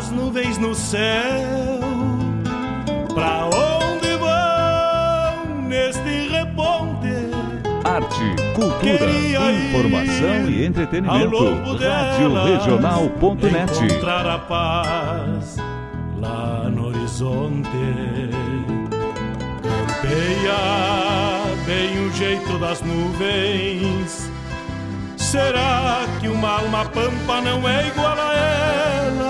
as nuvens no céu. Pra onde vão neste reponte? Arte, cultura, informação e entretenimento. Rádio Regional.net. Encontrar a paz lá no horizonte. Campeia bem o jeito das nuvens. Será que uma alma pampa não é igual a ela?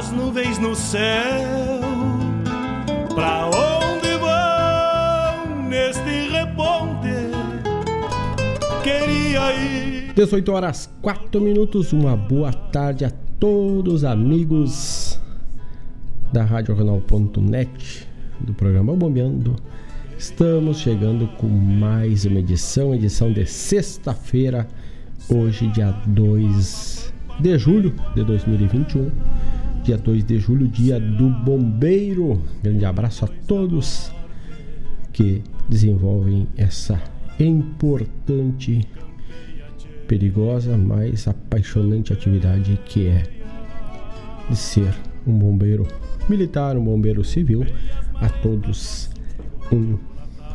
As nuvens no céu. Pra onde vão neste reponte? Queria ir. 18 horas 4 minutos. Uma boa tarde a todos amigos da Rádio Regional.net do programa Bombeando. Estamos chegando com mais uma edição, edição de sexta-feira, hoje, dia 2 de julho de 2021. Dia 2 de julho, dia do bombeiro. Grande abraço a todos que desenvolvem essa importante, perigosa, mas apaixonante atividade que é de ser um bombeiro militar, um bombeiro civil. A todos um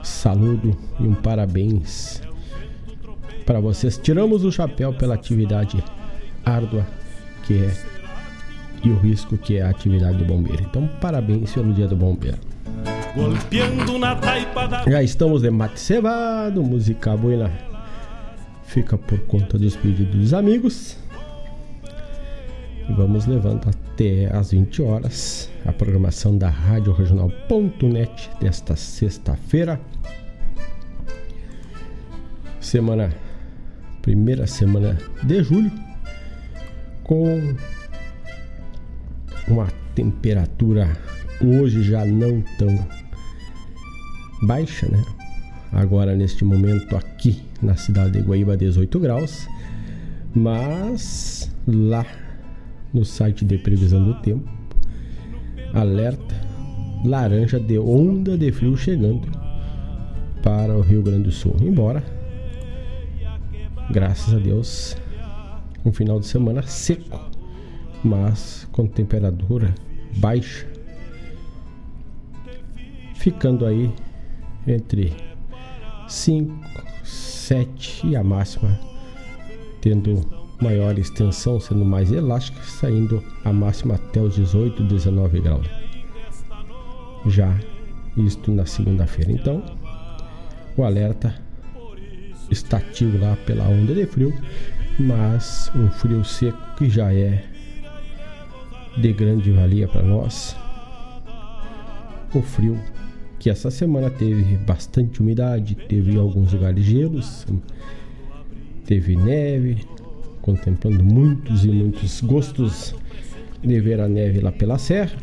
saludo e um parabéns para vocês. Tiramos o chapéu pela atividade árdua que é e o risco que é a atividade do bombeiro. Então, parabéns pelo Dia do Bombeiro. Já estamos de mate cevado, música boa fica por conta dos pedidos dos amigos. E vamos levando até às 20 horas a programação da Rádio Regional.net desta sexta-feira. Semana, primeira semana de julho, com uma temperatura hoje já não tão baixa, né? Agora neste momento aqui na cidade de Guaíba 18 graus, mas lá no site de previsão do tempo alerta laranja de onda de frio chegando para o Rio Grande do Sul. Embora, graças a Deus, um final de semana seco, mas com temperatura baixa, ficando aí entre 5, 7 e a máxima tendo maior extensão, sendo mais elástica, saindo a máxima até os 18, 19 graus. Já isto na segunda-feira. Então, o alerta está lá pela onda de frio, mas um frio seco que já é de grande valia para nós. O frio que essa semana teve bastante umidade, teve alguns lugares gelos, teve neve, contemplando muitos e muitos gostos de ver a neve lá pela serra.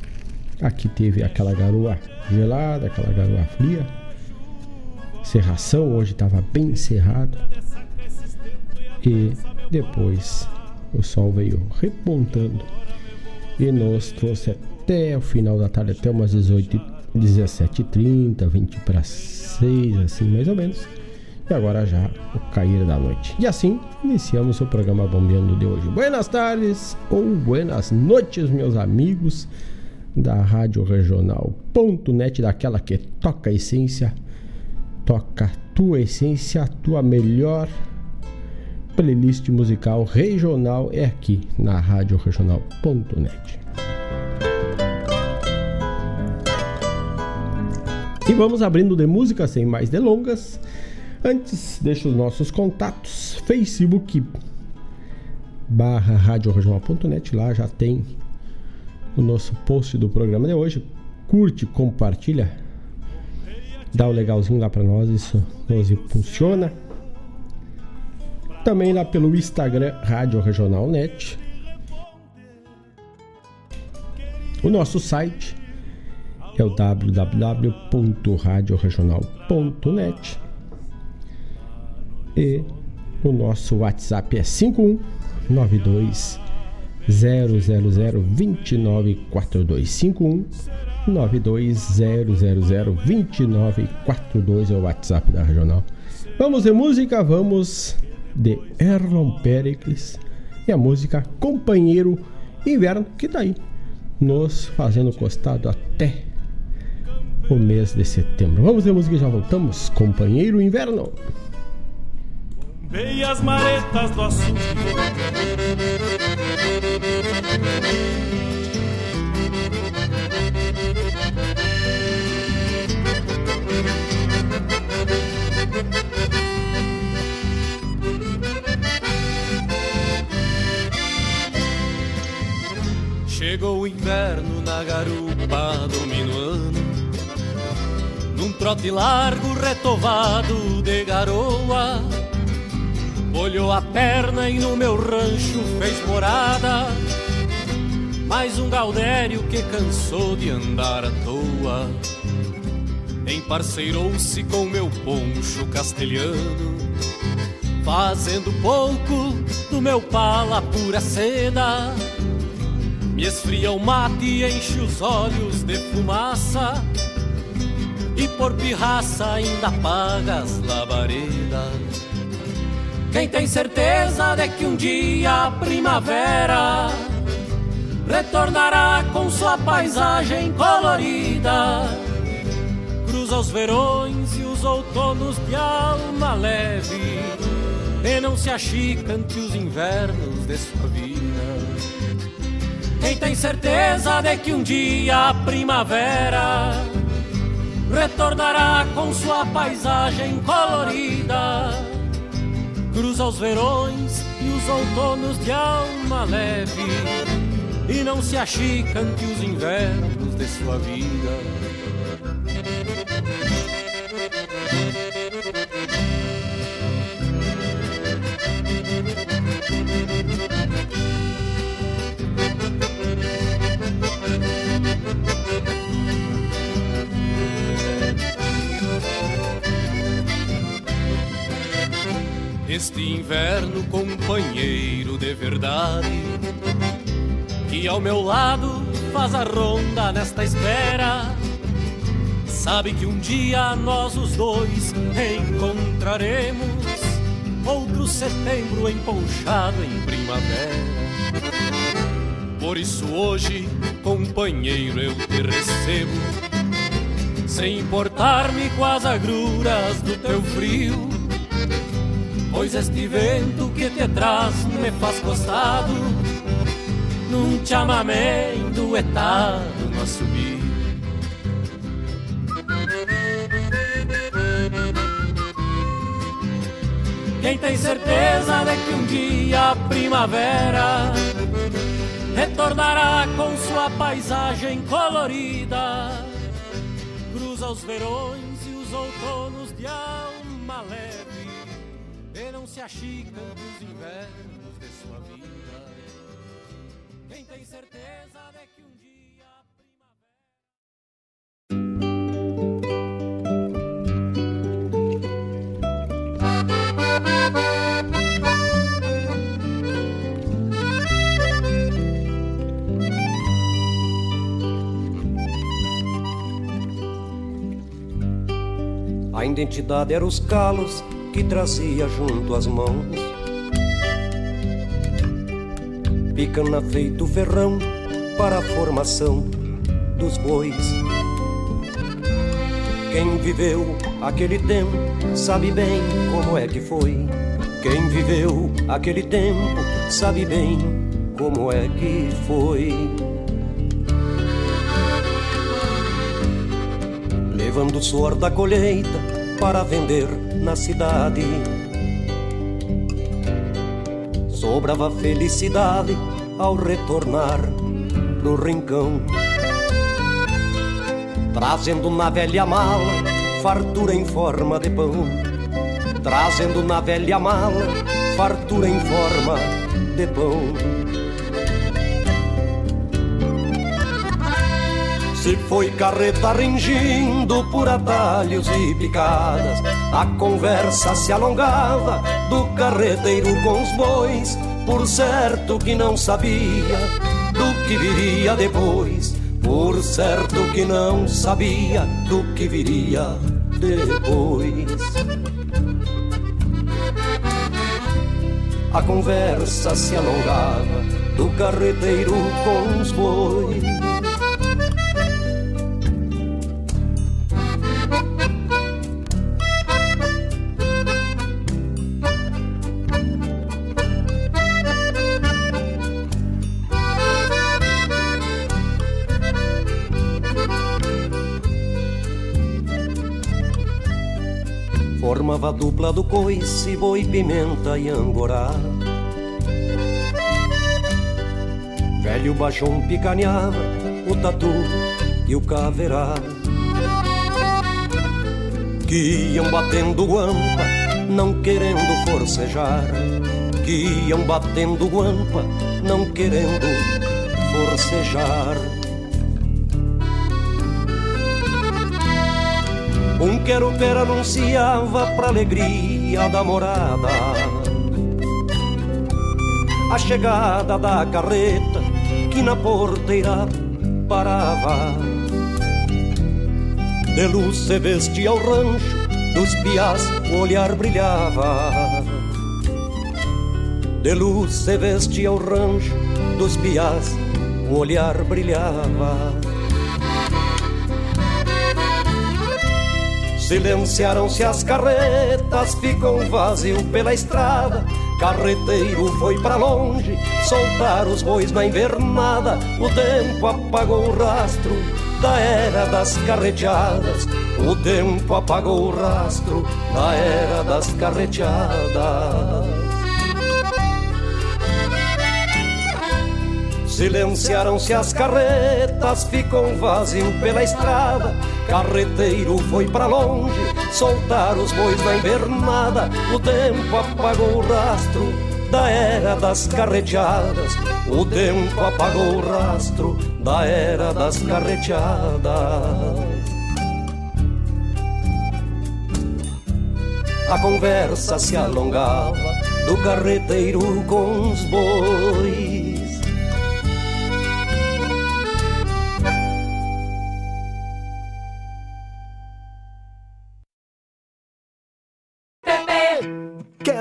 Aqui teve aquela garoa gelada, aquela garoa fria. Serração hoje estava bem cerrado. E depois o sol veio repontando e nos trouxe até o final da tarde, até umas 18, 17h30, 20 para 6, assim mais ou menos e agora já o cair da noite. E assim iniciamos o programa Bombeando de hoje. Buenas tardes ou buenas noites, meus amigos da Rádio Regional.net, daquela que toca a essência, toca a tua essência, a tua melhor playlist musical regional é aqui na Rádio Regional.net. E vamos abrindo de música sem mais delongas. Antes, deixa os nossos contatos. Facebook barra radioregional.net. Lá já tem o nosso post do programa de hoje. Curte, compartilha. Dá o um legalzinho lá para nós. Isso nos funciona. Também lá pelo Instagram Rádio Regional Net. O nosso site é o www.radioregional.net e o nosso WhatsApp é 5192 000 2942 51 92000 2942 é o WhatsApp da Regional. Vamos de música, vamos de Erlon Pericles e a música Companheiro Inverno, que tá aí nos fazendo costado até o mês de setembro. Vamos de música e já voltamos. Companheiro Inverno. Veio as maretas do Chegou o inverno na garupa dominando Num trote largo retovado de garoa Olhou a perna e no meu rancho fez morada. Mais um gaudério que cansou de andar à toa. Emparceirou-se com meu poncho castelhano, fazendo pouco do meu pala pura seda. Me esfria o mate e enche os olhos de fumaça, e por pirraça ainda paga as labaredas. Quem tem certeza de que um dia a primavera retornará com sua paisagem colorida, cruza os verões e os outonos de alma leve, e não se achica ante os invernos de sua vida. Quem tem certeza de que um dia a primavera retornará com sua paisagem colorida. Cruza os verões e os outonos de alma leve, e não se achica ante os invernos de sua vida. Este inverno, companheiro de verdade, que ao meu lado faz a ronda nesta espera. Sabe que um dia nós os dois encontraremos outro setembro emponchado em primavera. Por isso hoje, companheiro, eu te recebo, sem importar-me com as agruras do teu frio Pois este vento que te traz me faz costado Num chamamé enduetado no subir. Quem tem certeza de que um dia a primavera Retornará com sua paisagem colorida Cruza os verões e os outonos de alma leve não se achicam dos invernos de sua vida. Quem tem certeza de que um dia a A identidade era os calos que trazia junto às mãos. Picana feito ferrão para a formação dos bois. Quem viveu aquele tempo sabe bem como é que foi. Quem viveu aquele tempo sabe bem como é que foi. Levando o suor da colheita para vender na cidade. Sobrava felicidade ao retornar pro rincão, trazendo na velha mala fartura em forma de pão, trazendo na velha mala fartura em forma de pão. Se foi carreta ringindo por atalhos e picadas, a conversa se alongava do carreteiro com os bois, por certo que não sabia do que viria depois, por certo que não sabia do que viria depois. A conversa se alongava do carreteiro com os bois. A dupla do coice, boi, pimenta e angorá. Velho baixão picaneava o tatu e o caverá. Que iam batendo guampa, não querendo forcejar. Que iam batendo guampa, não querendo forcejar. Um quero-ver anunciava pra alegria da morada. A chegada da carreta que na porteira parava. De luz se vestia o rancho dos piás, o olhar brilhava. De luz se vestia o rancho dos piás, o olhar brilhava Silenciaram-se as carretas, ficou vazio pela estrada. Carreteiro foi para longe, soltar os bois na invernada. O tempo apagou o rastro da era das carreteadas. O tempo apagou o rastro da era das carreteadas. Silenciaram-se as carretas, ficou vazio pela estrada. Carreteiro foi para longe, soltar os bois na invernada. O tempo apagou o rastro da era das carreteadas. O tempo apagou o rastro da era das carreteadas. A conversa se alongava do carreteiro com os bois.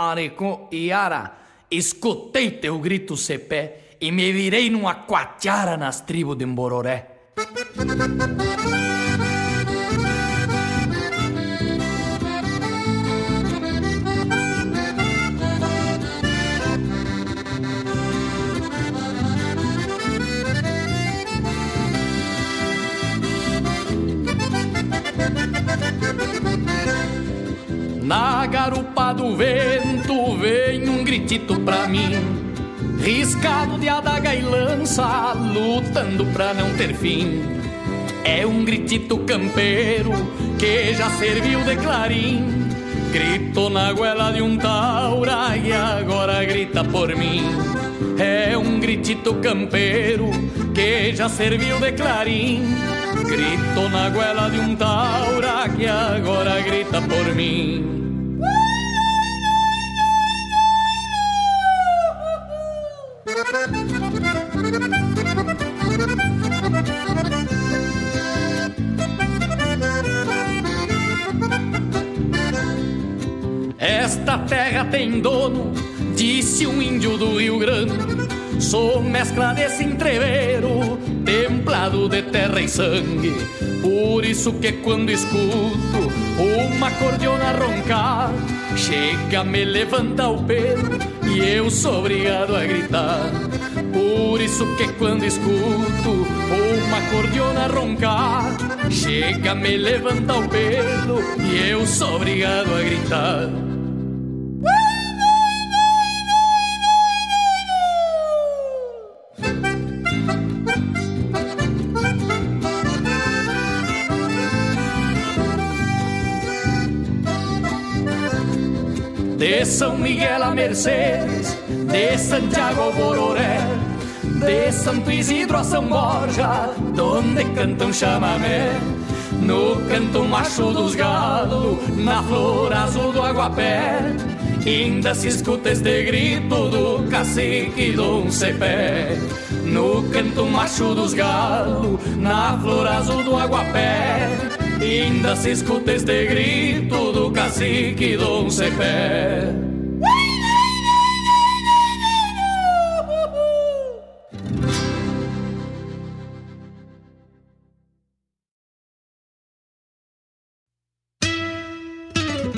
Areco e Ara, escutei teu grito cepé e me virei numa quatiara nas tribos de Mbororé. Na garupa do vento vem um gritito pra mim. Riscado de adaga e lança, lutando pra não ter fim. É um gritito campeiro que já serviu de clarim. Grito na goela de um taura e agora grita por mim. É um gritito campeiro que já serviu de clarim. Grito na goela de um taura que agora grita por mim Esta terra tem dono, disse um índio do Rio Grande. Sou mescla desse entreveiro, templado de terra e sangue. Por isso que quando escuto uma cordiona roncar, chega, me levanta o pelo e eu sou obrigado a gritar. Por isso que quando escuto uma cordiona roncar, chega, me levanta o pelo e eu sou obrigado a gritar. De São Miguel a Mercedes, de Santiago Bororé, de Santo Isidro a São Borja, donde cantam chamamé. No canto macho dos galos, na flor azul do aguapé, ainda se escuta este grito do cacique Dom Cepé. No canto macho dos galos, na flor azul do aguapé, ainda se escuta este grito do cacique Dom Cepé.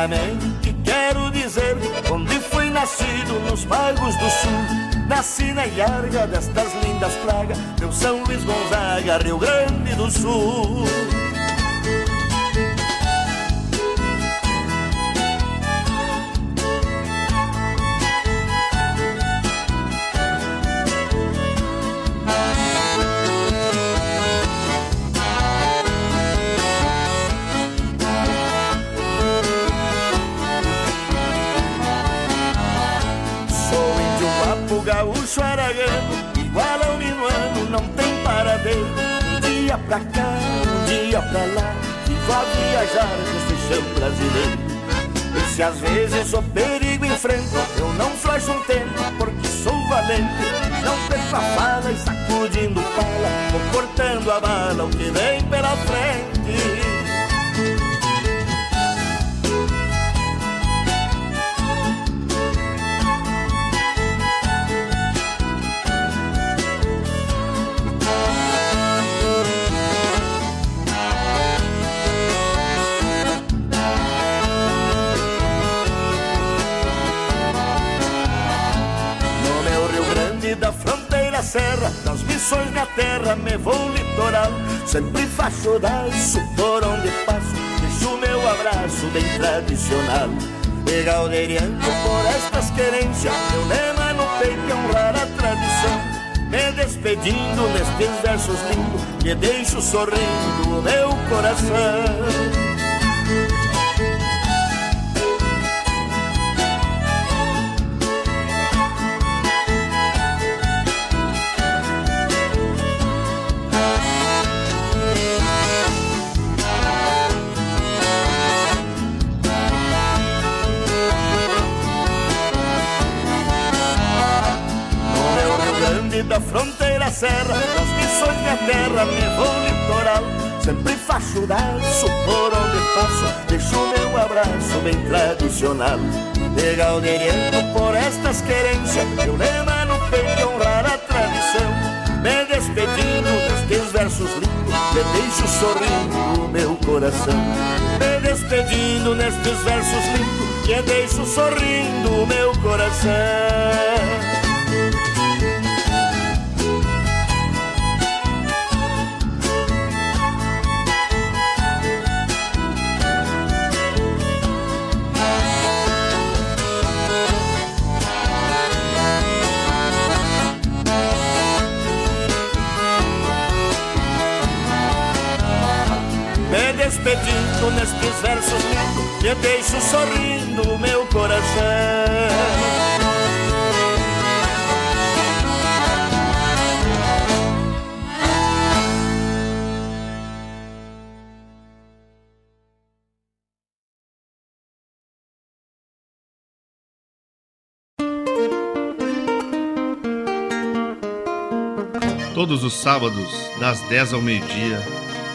Primeiramente quero dizer onde fui nascido nos pagos do sul. Nasci na ilharga destas lindas pragas, meu São Luís Gonzaga, Rio Grande do Sul. Pra cá, um dia pra lá, vivo a viajar neste chão brasileiro. E se às vezes o perigo enfrento, eu não flasho um tempo, porque sou valente. Não perco a fala e sacudindo pala, vou cortando a bala, o que vem pela frente. Serra, das missões na terra, me vou litoral. Sempre faço daço por onde passo, deixo meu abraço bem tradicional. E galderiano por estas querências, meu lema no peito é honrar a tradição. Me despedindo nestes versos lindos, que deixo sorrindo o meu coração. Serra, das missões minha terra, vou litoral. Sempre faço daço por onde passo, deixo meu abraço bem tradicional. De galderiano por estas querências, meu lema no peito honrar a tradição. Me despedindo destes versos lindos, me deixo sorrindo o meu coração. Me despedindo nestes versos lindos, que deixo sorrindo o meu coração. Despedindo nestes versos lindos Eu deixo sorrindo o meu coração. Todos os sábados, das 10 ao meio-dia,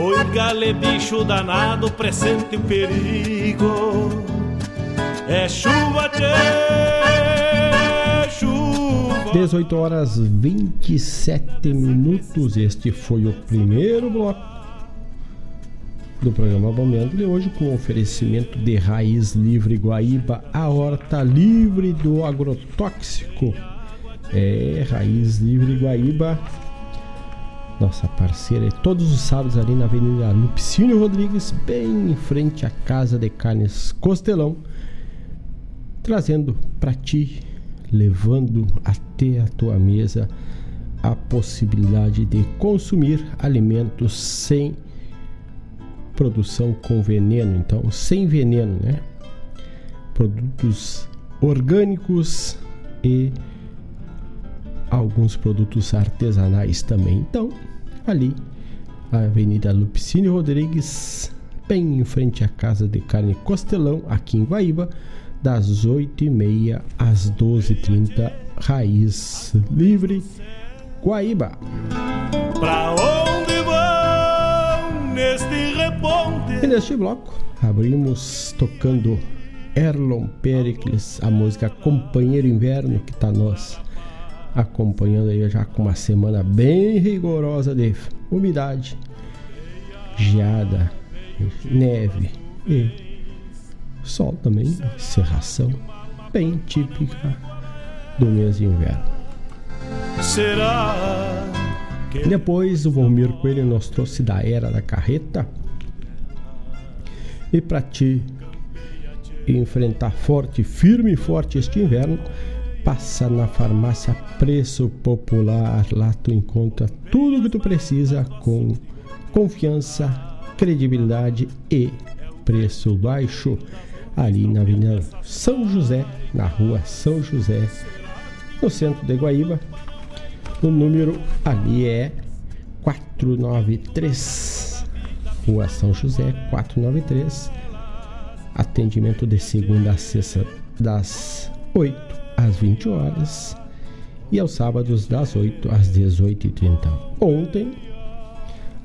Oi, gale, bicho danado, presente o perigo. É chuva, tchê, chuva. 18 horas 27 minutos. Este foi o primeiro bloco do programa Bombeando de hoje com oferecimento de Raiz Livre Guaíba, a horta livre do agrotóxico. É, Raiz Livre Guaíba nossa parceira, e todos os sábados ali na Avenida Lupicínio Rodrigues, bem em frente à Casa de Carnes Costelão, trazendo para ti, levando até a tua mesa a possibilidade de consumir alimentos sem produção com veneno, então sem veneno, né? Produtos orgânicos e alguns produtos artesanais também. Então, ali, a Avenida Lupicínio Rodrigues, bem em frente à Casa de Carne Costelão, aqui em Guaíba, das 8h30 às 12h30, Raiz Livre, Guaíba. Pra onde vão neste reponte? E neste bloco, abrimos tocando Erlon Pericles, a música Companheiro Inverno, que está nós acompanhando aí já com uma semana bem rigorosa de umidade, geada, neve e sol também, serração, bem típica do mês de inverno. Será. Depois o Volmir Coelho nos trouxe da era da carreta. E para ti enfrentar forte, firme e forte este inverno, passa na farmácia Preço Popular. Lá tu encontra tudo que tu precisa com confiança, credibilidade e preço baixo. Ali na Avenida São José, na rua São José, no centro de Guaíba. O número ali é 493. Rua São José, 493. Atendimento de segunda a sexta, das 8 às 20 horas e aos sábados das 8 às 18h30. Ontem,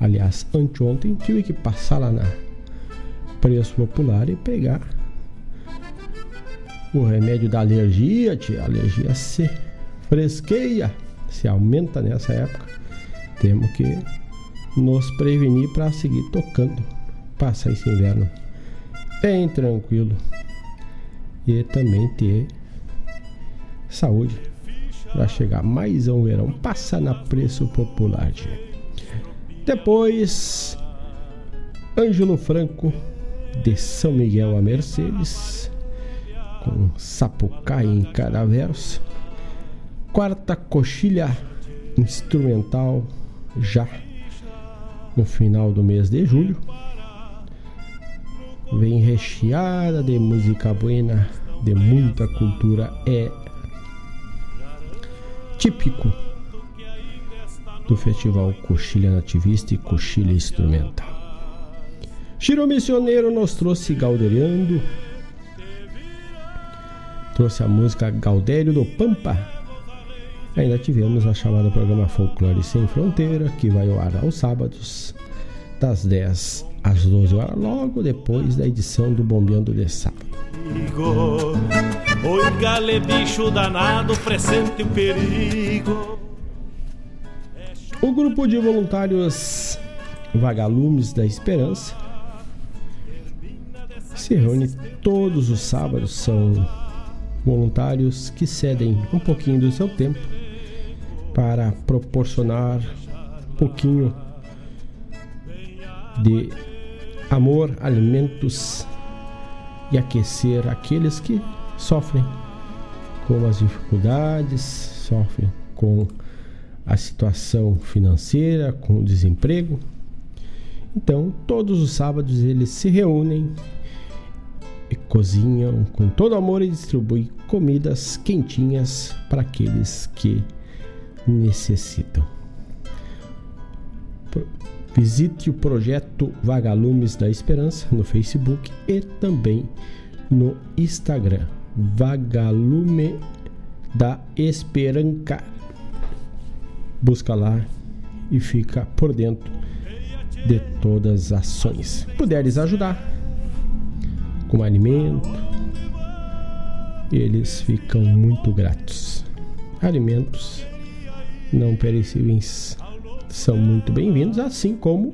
aliás, anteontem, tive que passar lá na Preço Popular e pegar o remédio da alergia, tia. A alergia se fresqueia, se aumenta nessa época. Temos que nos prevenir para seguir tocando, passar esse inverno bem tranquilo e também ter saúde para chegar mais um verão. Passa na preço popular. Depois, Ângelo Franco de São Miguel a Mercedes, com Sapucaí em cada verso. Quarta coxilha instrumental já no final do mês de julho. Vem recheada de música buena, de muita cultura. É típico do Festival Coxilha Nativista e Coxilha Instrumental. Chiro Missioneiro nos trouxe Galderiando, trouxe a música Gaudério do Pampa. Ainda tivemos a chamada programa Folclore Sem Fronteira, que vai ao ar aos sábados, das 10 às 12 horas, logo depois da edição do Bombeando de Sábado. Oi, gale bicho danado, presente o perigo. O grupo de voluntários Vagalumes da Esperança se reúne todos os sábados. São voluntários que cedem um pouquinho do seu tempo para proporcionar um pouquinho de amor, alimentos e aquecer aqueles que sofrem com as dificuldades, sofrem com a situação financeira, com o desemprego. Então, todos os sábados eles se reúnem e cozinham com todo amor e distribuem comidas quentinhas para aqueles que necessitam. Visite o projeto Vagalumes da Esperança no Facebook e também no Instagram. Vagalume da Esperança. Busca lá e fica por dentro de todas as ações. Puderes ajudar com alimento, eles ficam muito gratos. Alimentos não perecíveis são muito bem-vindos, assim como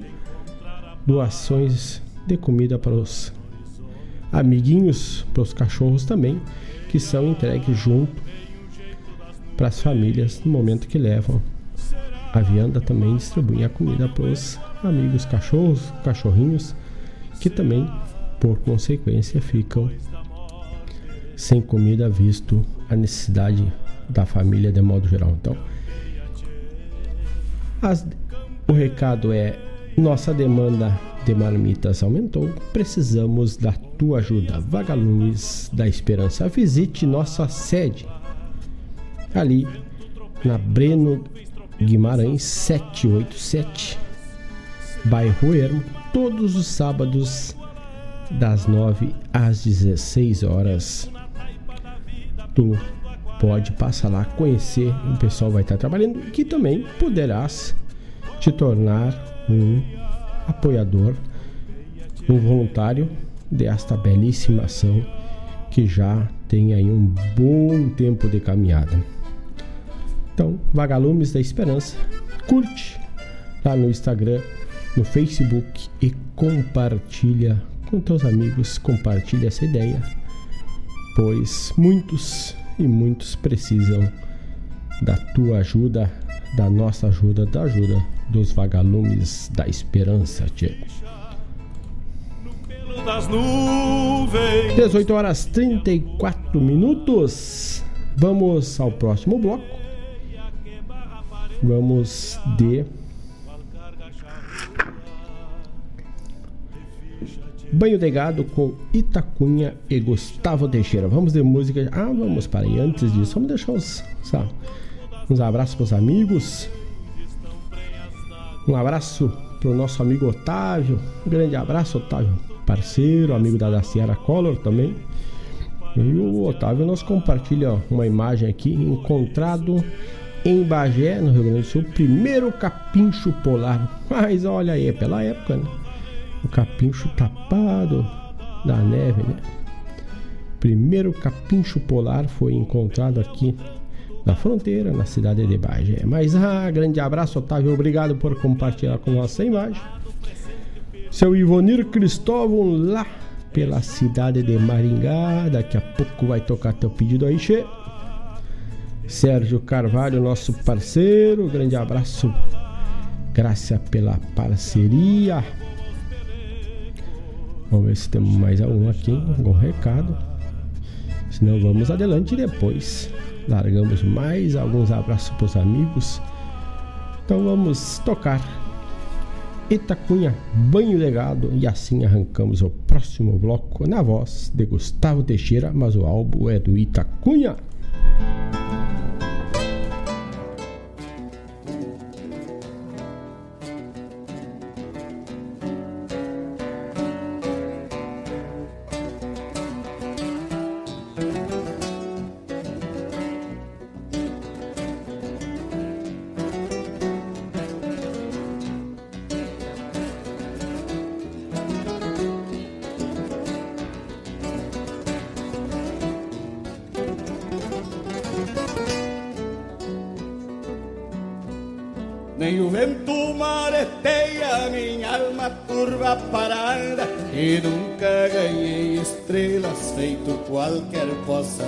doações de comida para os amiguinhos, para os cachorros também, que são entregues junto para as famílias no momento que levam. A vianda também distribui a comida para os amigos cachorros, cachorrinhos, que também, por consequência, ficam sem comida, visto a necessidade da família de modo geral. Então, as, o recado é: nossa demanda de marmitas aumentou, precisamos da tua ajuda. Vagalumes da Esperança, visite nossa sede. Ali na Breno Guimarães 787, bairro Ermo, todos os sábados das 9 às 16 horas. Tu pode passar lá, conhecer, o pessoal vai estar trabalhando que também poderás te tornar um apoiador, um voluntário desta belíssima ação que já tem aí um bom tempo de caminhada. Então, Vagalumes da Esperança, curte lá no Instagram, no Facebook e compartilha com teus amigos, compartilha essa ideia, pois muitos e muitos precisam da tua ajuda, da nossa ajuda, da ajuda dos vagalumes da esperança, tchê. 18 horas 34 minutos. Vamos ao próximo bloco. Vamos de Banho de Gado com Itacunha e Gustavo Teixeira. Vamos de música. Ah, vamos para aí. Antes disso, vamos deixar uns, uns abraços para os amigos. Um abraço para o nosso amigo Otávio. Um grande abraço, Otávio, parceiro, amigo da Daciara Collor também. E o Otávio nos compartilha uma imagem aqui, encontrado em Bagé, no Rio Grande do Sul, primeiro capincho polar. Mas olha aí, é pela época, né? O capincho tapado da neve, né? Primeiro capincho polar foi encontrado aqui na fronteira, na cidade de Bagé. Mas ah, grande abraço, Otávio, obrigado por compartilhar com nossa imagem. Seu Ivonir Cristóvão lá pela cidade de Maringá, daqui a pouco vai tocar teu pedido aí, Che. Sérgio Carvalho, nosso parceiro, grande abraço. Graças pela parceria. Vamos ver se temos mais algum aqui, algum recado. Senão vamos adelante depois. Largamos mais alguns abraços para os amigos. Então vamos tocar Itacunha, banho legado e assim arrancamos o próximo bloco na voz de Gustavo Teixeira, mas o álbum é do Itacunha.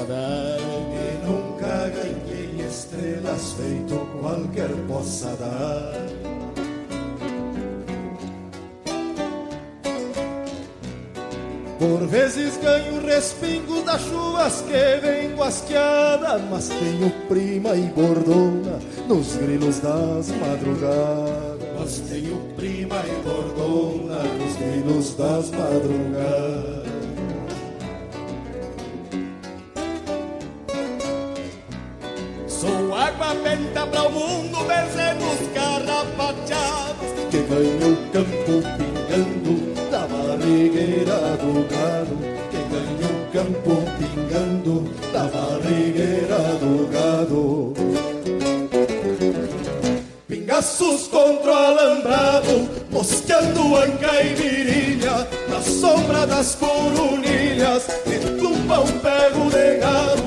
Dar E nunca ganhei estrelas feito qualquer possa dar. Por vezes ganho respingos das chuvas que vem guasqueada Mas tenho prima e bordona nos grilos das madrugadas. Mas tenho prima e bordona nos grilos das madrugadas para o mundo, vezenos carrapateados Que ganha o campo pingando da barrigueira do gado. Que ganha o campo pingando da barrigueira do gado. Pingaços contra o alambrado, mosqueando anca e virilha Na sombra das coronilhas, de tumba um pego de gado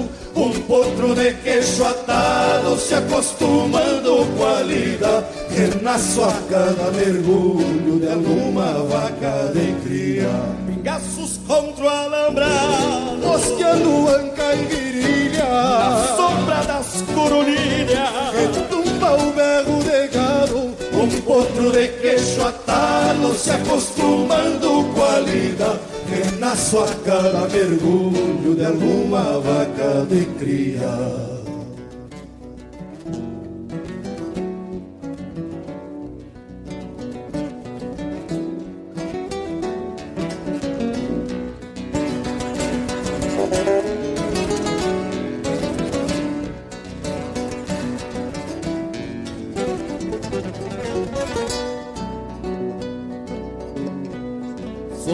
potro de queixo atado, se acostumando com a lida. Renasço a cada mergulho de alguma vaca de cria. Pingaços contra o alambrado, mosqueando anca e virilha Na sombra das coronilhas, retumba o berro de gado. Um potro de queixo atado, se acostumando com a lida Renasço a cada mergulho de alguma vaca de cria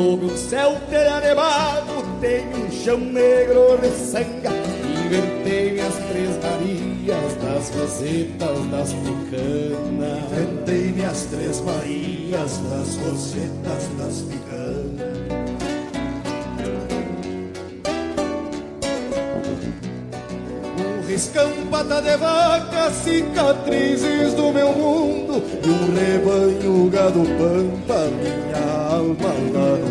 Sob um céu teranevado tem um chão negro de sangue Inventei minhas três Marias das rosetas das picanas. Inventei minhas três Marias das rosetas das picanas. Um riscão pata de vaca, cicatrizes do meu mundo E um rebanho gado pampa, minha alma lá no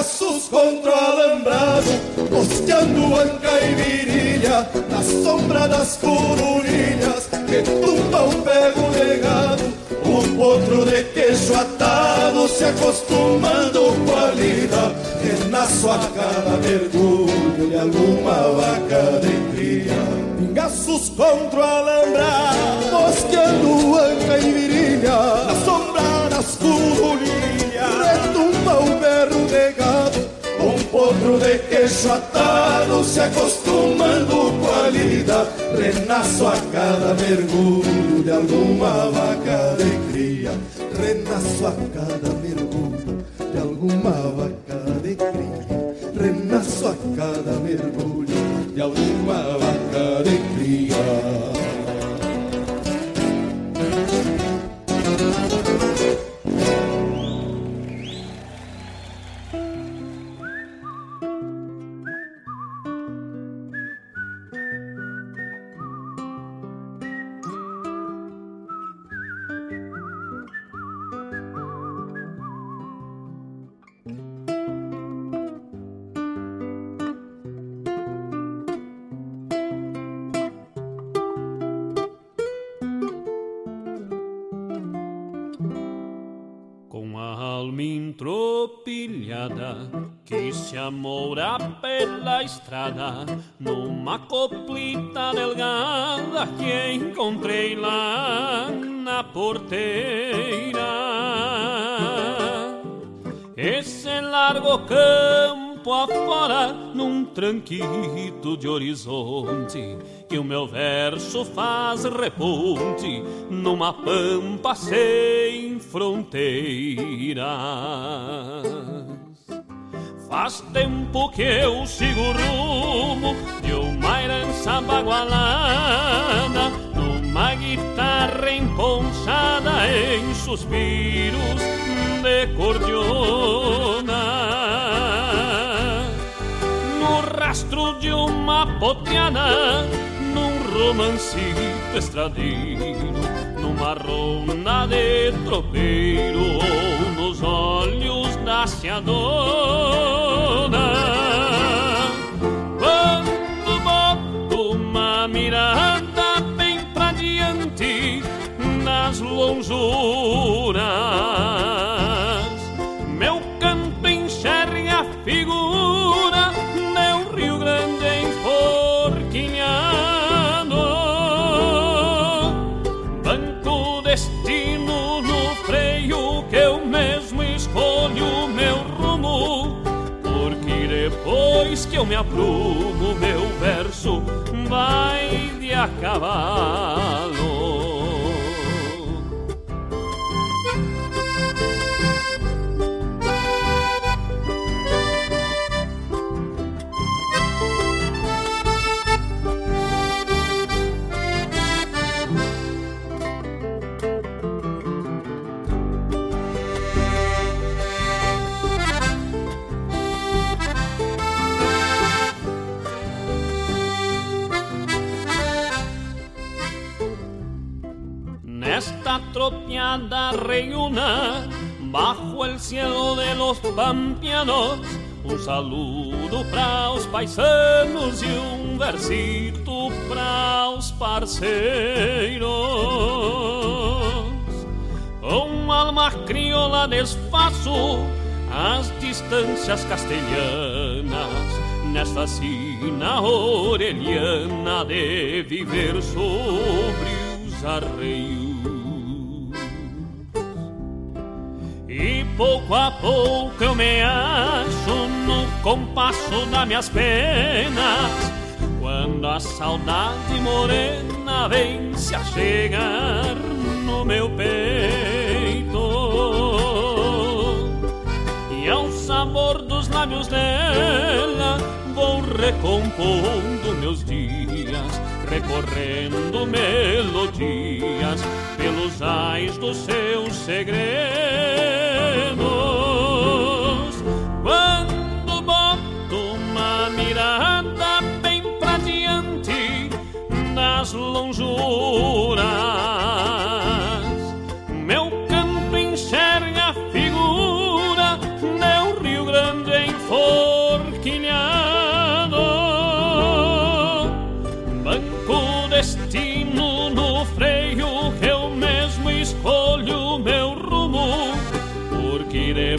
Pingaços contra o alambrado, mosqueando anca e virilha Na sombra das coronilhas, que tumba um pego de gado Um potro de queixo atado, se acostumando com a lida Renasço a cada mergulho de alguma vaca de Passos contra o alambrado Mosqueando anca e virilha queixo atado Se acostumando com a lida Renasço a cada mergulho De alguma vaca de cria. Renasço a cada mergulho De alguma vaca de cria. Renasço a cada mergulho De alguma vaca moura pela estrada numa coplita delgada que encontrei lá na porteira. Esse largo campo afora num tranquito de horizonte que o meu verso faz reponte numa pampa sem fronteira. Faz tempo que eu sigo o rumo de uma herança bagualada, numa guitarra emponchada em suspiros de cordiona. No rastro de uma poteada, num romancito estradeiro, numa ronda de tropeiro nos olhos da seadora. Quando boto uma mirada bem pra diante nas lonjuras, vai tropiada reúna bajo el cielo de los pampianos. Un saludo para os paisanos e um versito para os parceiros. Com alma crioula desfaço as distâncias castelhanas nesta sina orelhana de viver sobre os arreios. Pouco a pouco eu me acho no compasso das minhas penas. Quando a saudade morena vem se a chegar no meu peito. E ao sabor dos lábios dela vou recompondo meus dias, recorrendo melodias pelos ais dos seus segredos. Quando boto uma mirada bem pra diante nas lonjuras,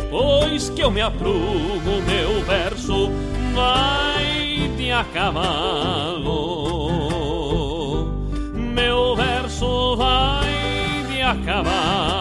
depois que eu me aprumo, meu verso vai de a cavalo. Meu verso vai de a cavalo.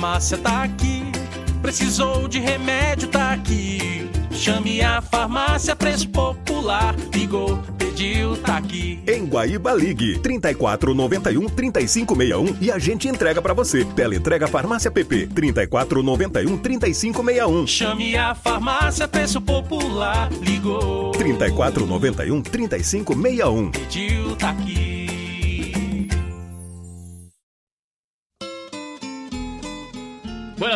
Farmácia, tá aqui. Precisou de remédio, tá aqui. Chame a farmácia Preço Popular. Ligou, pediu, tá aqui. Em Guaíba Ligue 34 91 3561 e a gente entrega pra você. Teleentrega Farmácia PP 34 91 3561. Chame a farmácia Preço Popular. Ligou, 34 91 3561. pediu, tá aqui.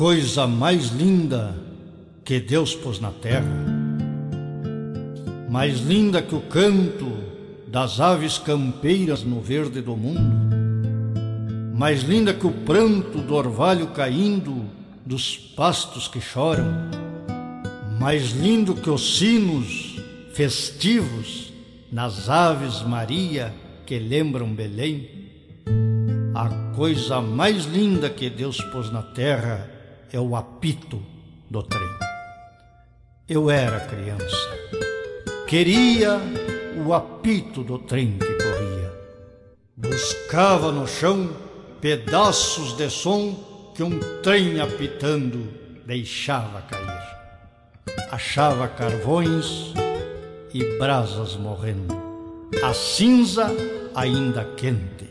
Coisa mais linda que Deus pôs na terra, mais linda que o canto das aves campeiras no verde do mundo, mais linda que o pranto do orvalho caindo dos pastos que choram, mais lindo que os sinos festivos nas aves Maria que lembram Belém. A coisa mais linda que Deus pôs na terra é o apito do trem. Eu era criança, queria o apito do trem que corria. Buscava no chão pedaços de som que um trem apitando deixava cair. Achava carvões e brasas morrendo, a cinza ainda quente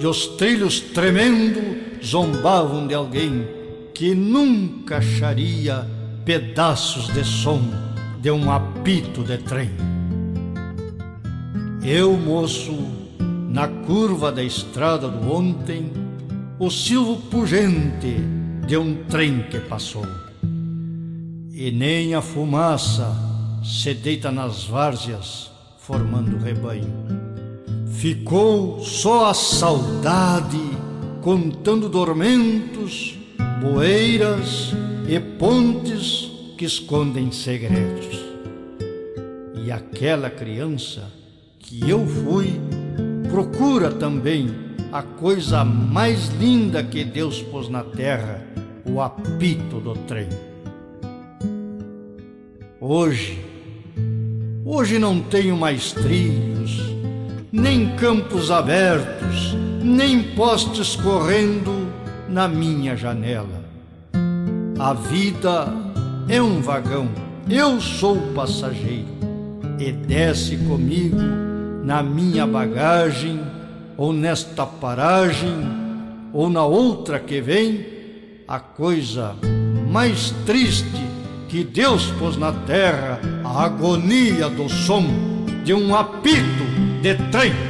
e os trilhos tremendo zombavam de alguém que nunca acharia pedaços de som de um apito de trem. Eu, moço, na curva da estrada do ontem, o silvo pungente de um trem que passou. E nem a fumaça se deita nas várzeas formando rebanho. Ficou só a saudade contando dormentos, boeiras e pontes que escondem segredos. E aquela criança que eu fui procura também a coisa mais linda que Deus pôs na terra, o apito do trem. Hoje, hoje não tenho mais trilhos, nem campos abertos, nem postes correndo na minha janela. A vida é um vagão, eu sou passageiro. E desce comigo na minha bagagem, ou nesta paragem, ou na outra que vem, a coisa mais triste que Deus pôs na terra, a agonia do som de um apito de trem.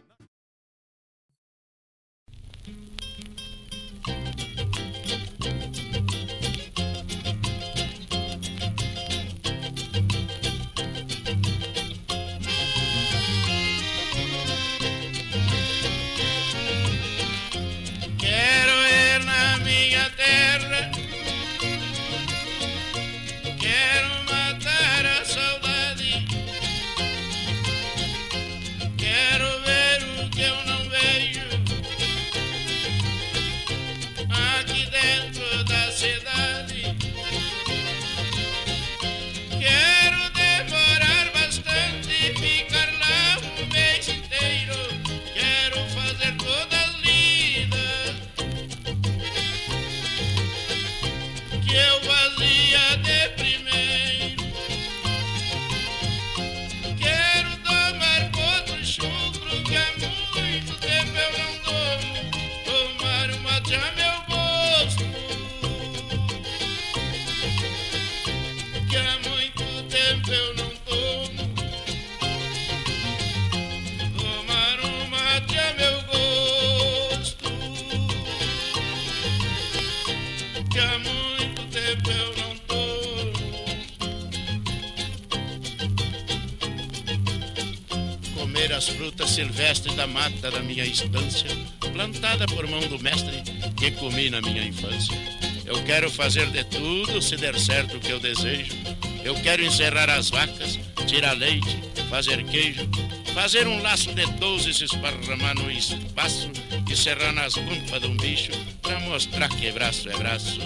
Da minha estância, plantada por mão do mestre que comi na minha infância. Eu quero fazer de tudo se der certo o que eu desejo. Eu quero encerrar as vacas, tirar leite, fazer queijo, fazer um laço de doze se esparramar no espaço e serrar nas gumpas de um bicho pra mostrar que braço é braço.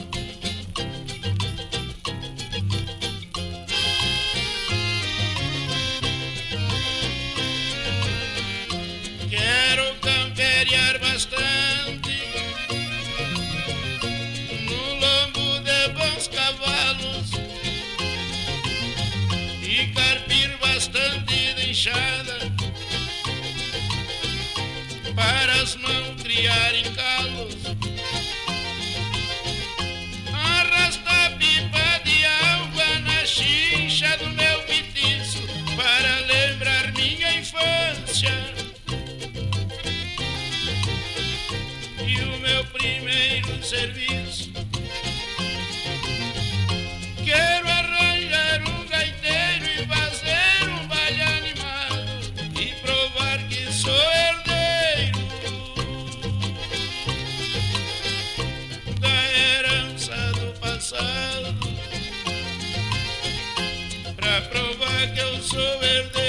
E levar um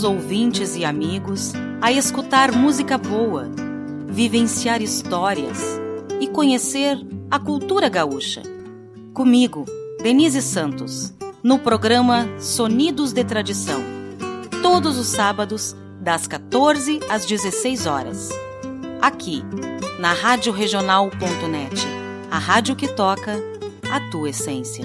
todos os ouvintes e amigos a escutar música boa, vivenciar histórias e conhecer a cultura gaúcha. Comigo, Denise Santos, no programa Sonidos de Tradição, todos os sábados, das 14 às 16 horas. Aqui, na Rádio Regional.net, a rádio que toca a tua essência.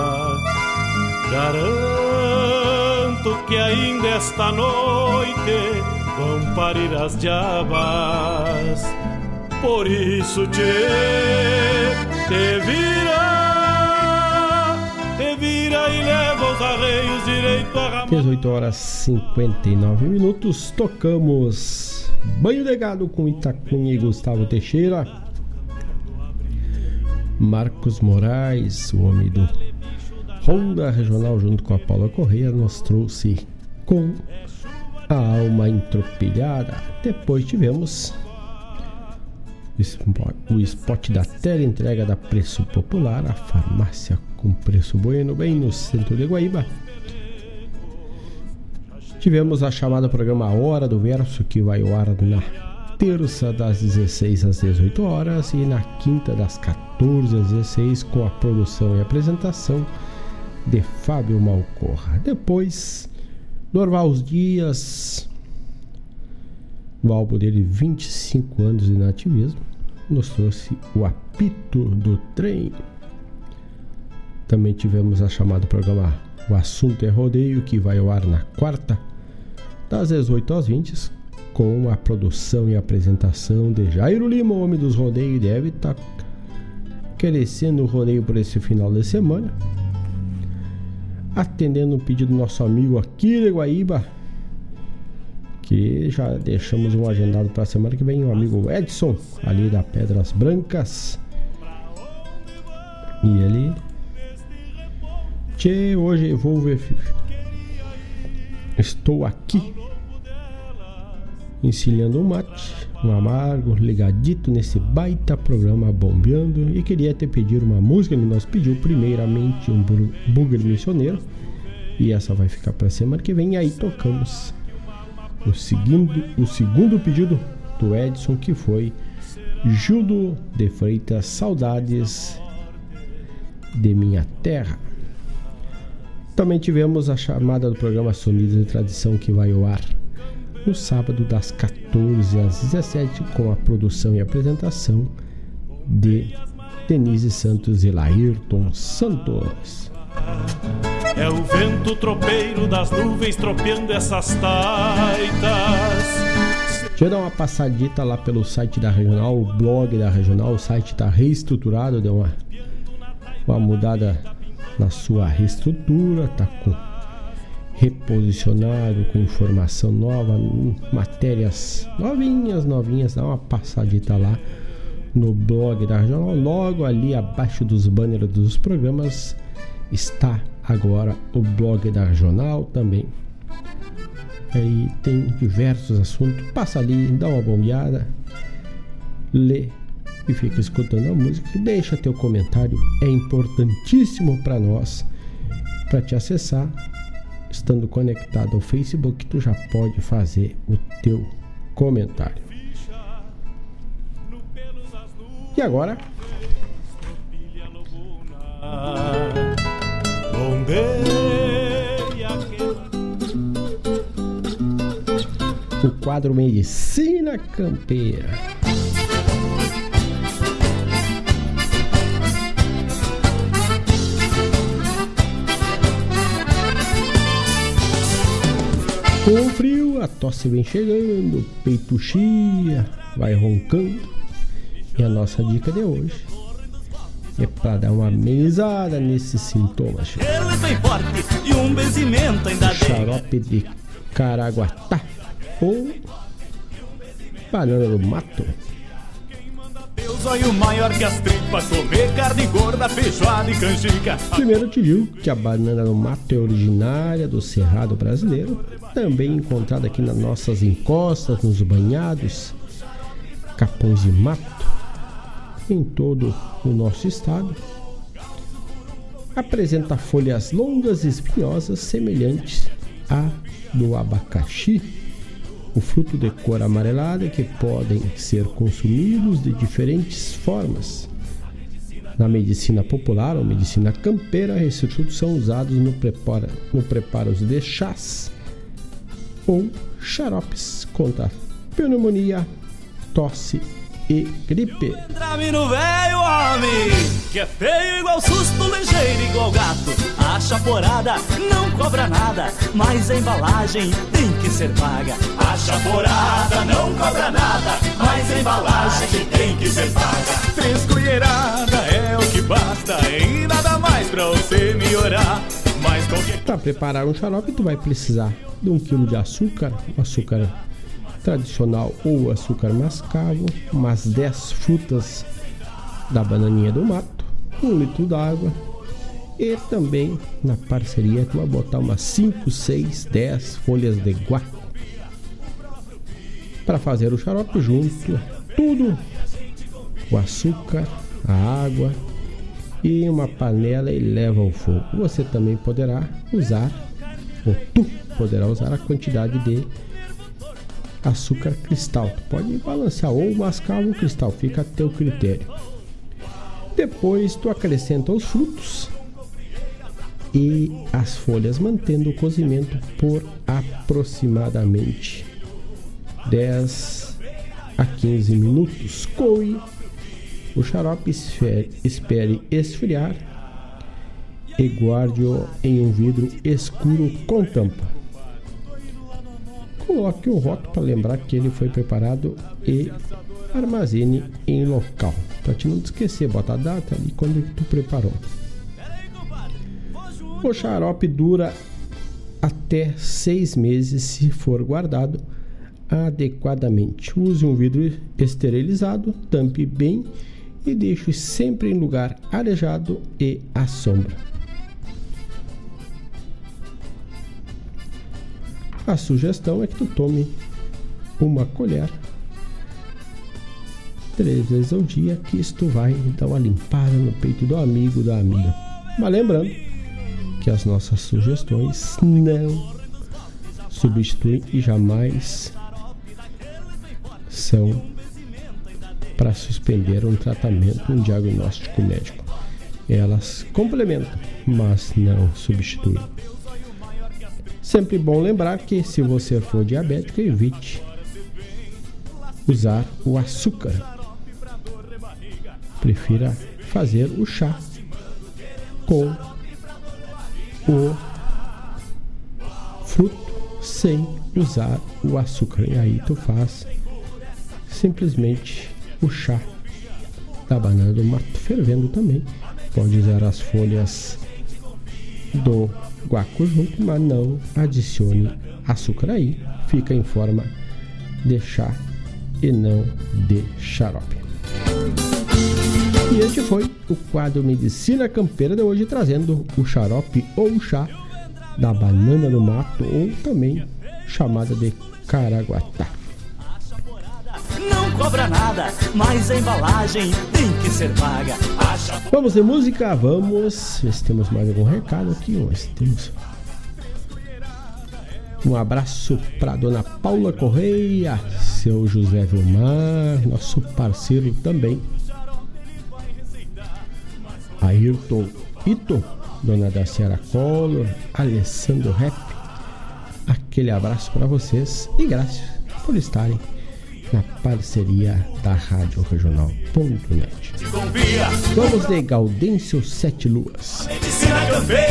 Garanto que ainda esta noite vão parir as diabas. Por isso te, te vira, te vira e leva os arreios direito a ramar. 18 horas 59 minutos. Tocamos Banho de Gado com Itacunha e Gustavo Teixeira. Marcos Moraes, o homem do Honda Regional, junto com a Paula Correia, nos trouxe com a alma entropilhada. Depois tivemos o spot da tela entrega da Preço Popular, a farmácia com preço bueno, bem no centro de Guaíba. Tivemos a chamada programa Hora do Verso, que vai ao ar na terça das 16 às 18 horas e na quinta das 14 às 16 com a produção e apresentação de Fábio Malcorra. Depois, Norval Dias, no álbum dele 25 anos de nativismo, nos trouxe o apito do trem. Também tivemos a chamada programa O Assunto é Rodeio, que vai ao ar na quarta, das 18 às 20, com a produção e apresentação de Jairo Lima, homem dos rodeios, deve estar tá crescendo o rodeio por esse final de semana. Atendendo o pedido do nosso amigo aqui de Guaíba, que já deixamos um agendado para a semana que vem, o amigo Edson, ali da Pedras Brancas. E ele. Tchê, hoje vou ver. Estou aqui encilhando um mate, um amargo, ligadito nesse baita programa bombeando. E queria te pedir uma música, ele nos pediu primeiramente um bugre missioneiro. E essa vai ficar para semana que vem. E aí tocamos o segundo, o segundo pedido do Edson que foi Judo de Freitas Saudades de Minha Terra. Também tivemos a chamada do programa Sonidos de Tradição que vai ao ar no sábado das 14 às 17 com a produção e apresentação de Denise Santos e Laírton Santos. É o vento tropeiro das nuvens tropeando essas taitas. Deixa eu dar uma passadita lá pelo site da Regional, o blog da Regional, o site está reestruturado, deu uma, uma mudada na sua reestrutura, tá com reposicionado com informação nova, matérias novinhas, novinhas, dá uma passadita lá no blog da Regional. Logo ali abaixo dos banners dos programas está agora o blog da Regional também. Aí tem diversos assuntos. Passa ali, dá uma bombeada, lê e fica escutando a música. Deixa teu comentário, é importantíssimo para nós para te acessar estando conectado ao Facebook, tu já pode fazer o teu comentário. E agora? O quadro Medicina Campeira. Com frio, a tosse vem chegando, peito chia, vai roncando. E a nossa dica de hoje é para dar uma amenizada nesses sintomas. E um Xarope de Caraguatá ou banana do mato. Maior que as tripas, comer carne gorda, e canjica. Primeiro te digo que a banana do mato é originária do Cerrado brasileiro também encontrada aqui nas nossas encostas, nos banhados, capões de mato, em todo o nosso estado. Apresenta folhas longas e espinhosas semelhantes à do abacaxi, o fruto de cor amarelada que podem ser consumidos de diferentes formas. Na medicina popular ou medicina campeira, esses frutos são usados no preparo, no preparo de chás ou xaropes contra pneumonia, tosse e gripe. Entra-me no velho homem, que é feio igual susto, ligeiro igual gato. A chaporada não cobra nada, mas a embalagem tem que ser paga. A chaporada não cobra nada, mas a embalagem tem que ser paga. Três colheradas é o que basta, e nada mais pra você melhorar. Mas qualquer... Para preparar um xarope, tu vai precisar de um quilo de açúcar, açúcar tradicional ou açúcar mascavo, umas 10 frutas da bananinha do mato, um litro d'água e também na parceria tu vai botar umas 5, 6, 10 folhas de guaco para fazer o xarope junto, tudo o açúcar, a água e uma panela e leva ao fogo. Você também poderá usar, ou tu poderá usar a quantidade de açúcar cristal. Tu pode balancear ou mascar ou cristal, fica a teu critério. Depois tu acrescenta os frutos e as folhas, mantendo o cozimento por aproximadamente 10 a 15 minutos. Coe o xarope, espere esfriar e guarde-o em um vidro escuro com tampa. Coloque o rótulo para lembrar que ele foi preparado e armazene em local. Para te não esquecer, bota a data ali quando tu preparou. O xarope dura até seis meses se for guardado adequadamente. Use um vidro esterilizado, tampe bem e deixe sempre em lugar arejado e à sombra. A sugestão é que tu tome uma colher três vezes ao dia, que isto vai dar uma limpada no peito do amigo da amiga. Mas lembrando que as nossas sugestões não substituem e jamais são para suspender um tratamento, um diagnóstico médico. Elas complementam, mas não substituem. Sempre bom lembrar que se você for diabético, evite usar o açúcar. Prefira fazer o chá com o fruto sem usar o açúcar. E aí tu faz simplesmente o chá da banana do mato fervendo também. Pode usar as folhas do guaco junto, mas não adicione açúcar aí. Fica em forma de chá e não de xarope. E este foi o quadro Medicina Campeira de hoje, trazendo o xarope ou chá da banana do mato, ou também chamada de caraguatá. Cobra nada, mas a embalagem tem que ser paga. Acha... Vamos de música, vamos ver se temos mais algum recado aqui. Nós temos um abraço para dona Paula Correia, seu José Vilmar, nosso parceiro também. Ayrton Ito, dona da Sierra Collor, Alessandro Rep. Aquele abraço para vocês e graças por estarem na parceria da Rádio Regional.net. Vamos de Gaudêncio Sete Luas.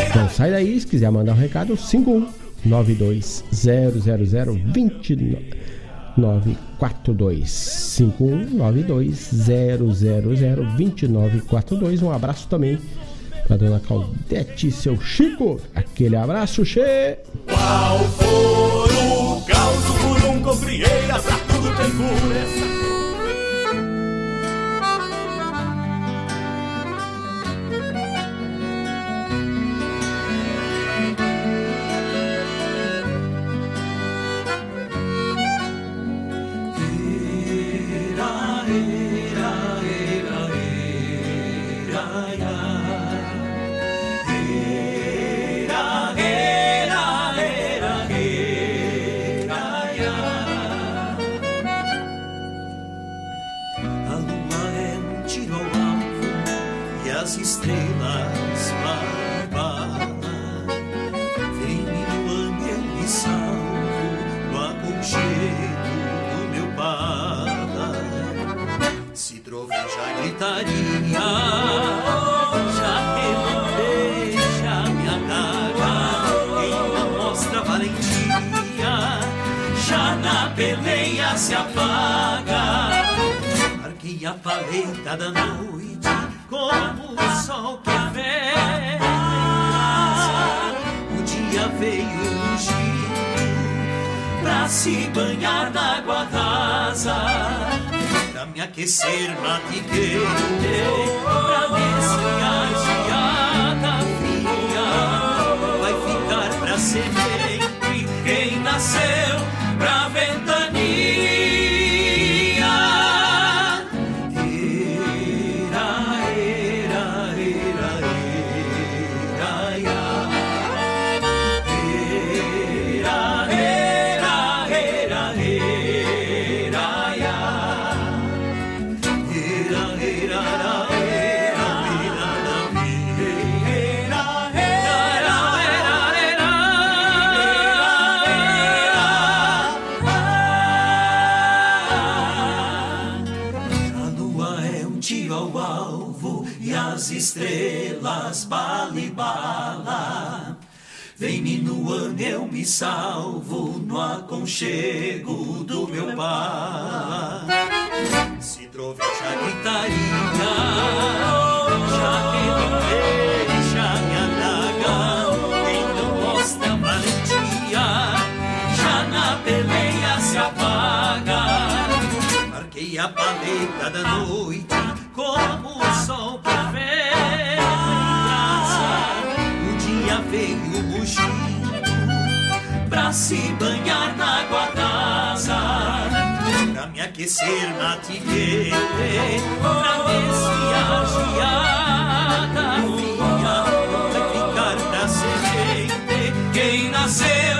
Então sai daí, se quiser mandar um recado, 51 92 000 2942 5192 000 2942 Um abraço também pra dona Claudete e seu Chico. Aquele abraço, Che! Qual for o com frieira, pra tudo tem cura. Na peleia se apaga. Marquei a paleta da noite como o sol que vem. O dia veio ungido pra se banhar na água rasa tenha que ser matigueiro pra desviar geada fria. Vai ficar pra semente quem nasceu. Me salvo no aconchego do meu pai. Se troveja a gritaria, já que não deixa minha daga, quem não mostra valentia, já na peleia se apaga. Marquei a paleta da noite se banhar na água rasa. Pra me aquecer na tigueira, pra a geada vai ficar pra semente. Quem nasceu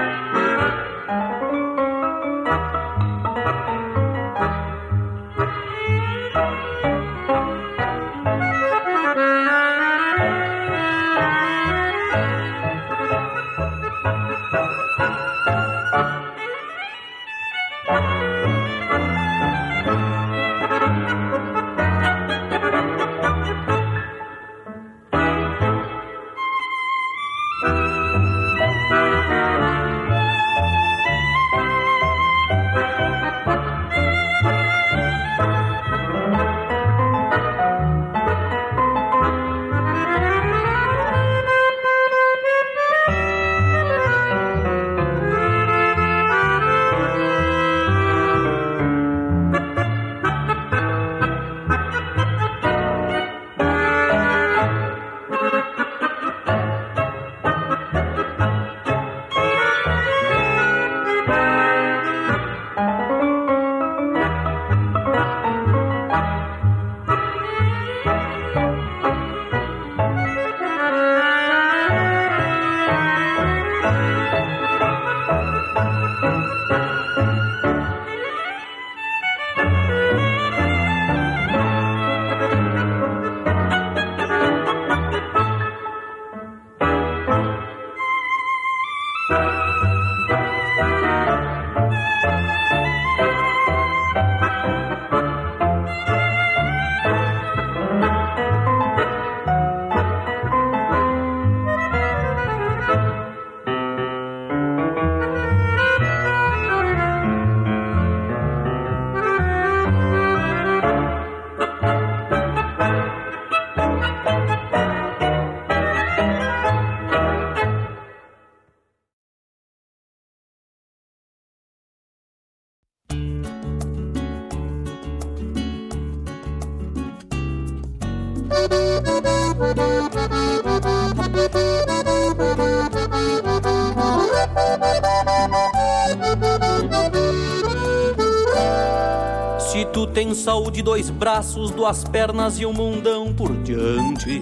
Saúde, dois braços, duas pernas e um mundão por diante,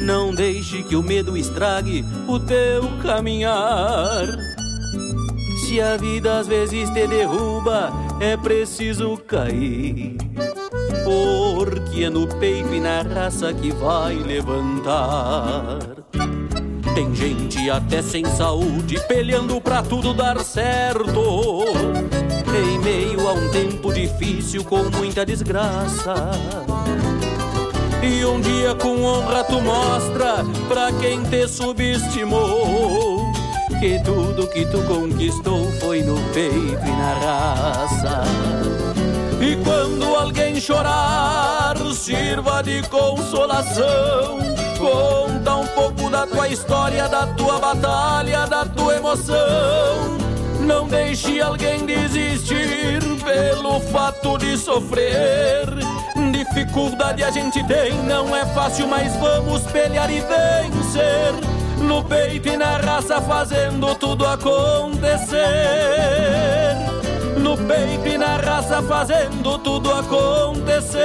não deixe que o medo estrague o teu caminhar. Se a vida às vezes te derruba, é preciso cair. Porque é no peito e na raça que vai levantar. Tem gente até sem saúde, peleando pra tudo dar certo. Meio a um tempo difícil com muita desgraça. E um dia com honra tu mostra pra quem te subestimou que tudo que tu conquistou foi no peito e na raça. E quando alguém chorar, sirva de consolação. Conta um pouco da tua história, da tua batalha, da tua emoção. Não deixe alguém desistir pelo fato de sofrer, de Dificuldade a gente tem, não é fácil, mas vamos pelear e vencer. No peito e na raça, fazendo tudo acontecer. No peito e na raça, fazendo tudo acontecer.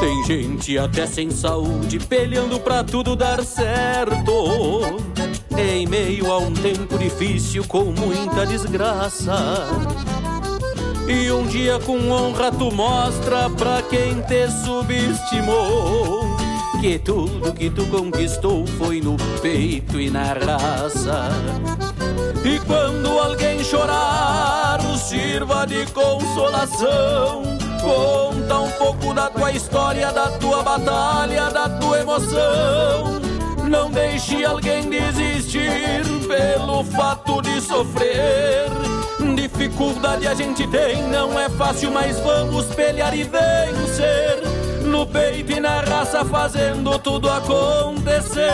Tem gente até sem saúde peleando pra tudo dar certo. Em meio a um tempo difícil com muita desgraça. E um dia com honra tu mostra pra quem te subestimou que tudo que tu conquistou foi no peito e na raça. E quando alguém chorar, sirva de consolação. Conta um pouco da tua história, da tua batalha, da tua emoção. Não deixe alguém desistir pelo fato de sofrer. Dificuldade a gente tem, não é fácil, mas vamos pelear e vencer. No peito e na raça, fazendo tudo acontecer.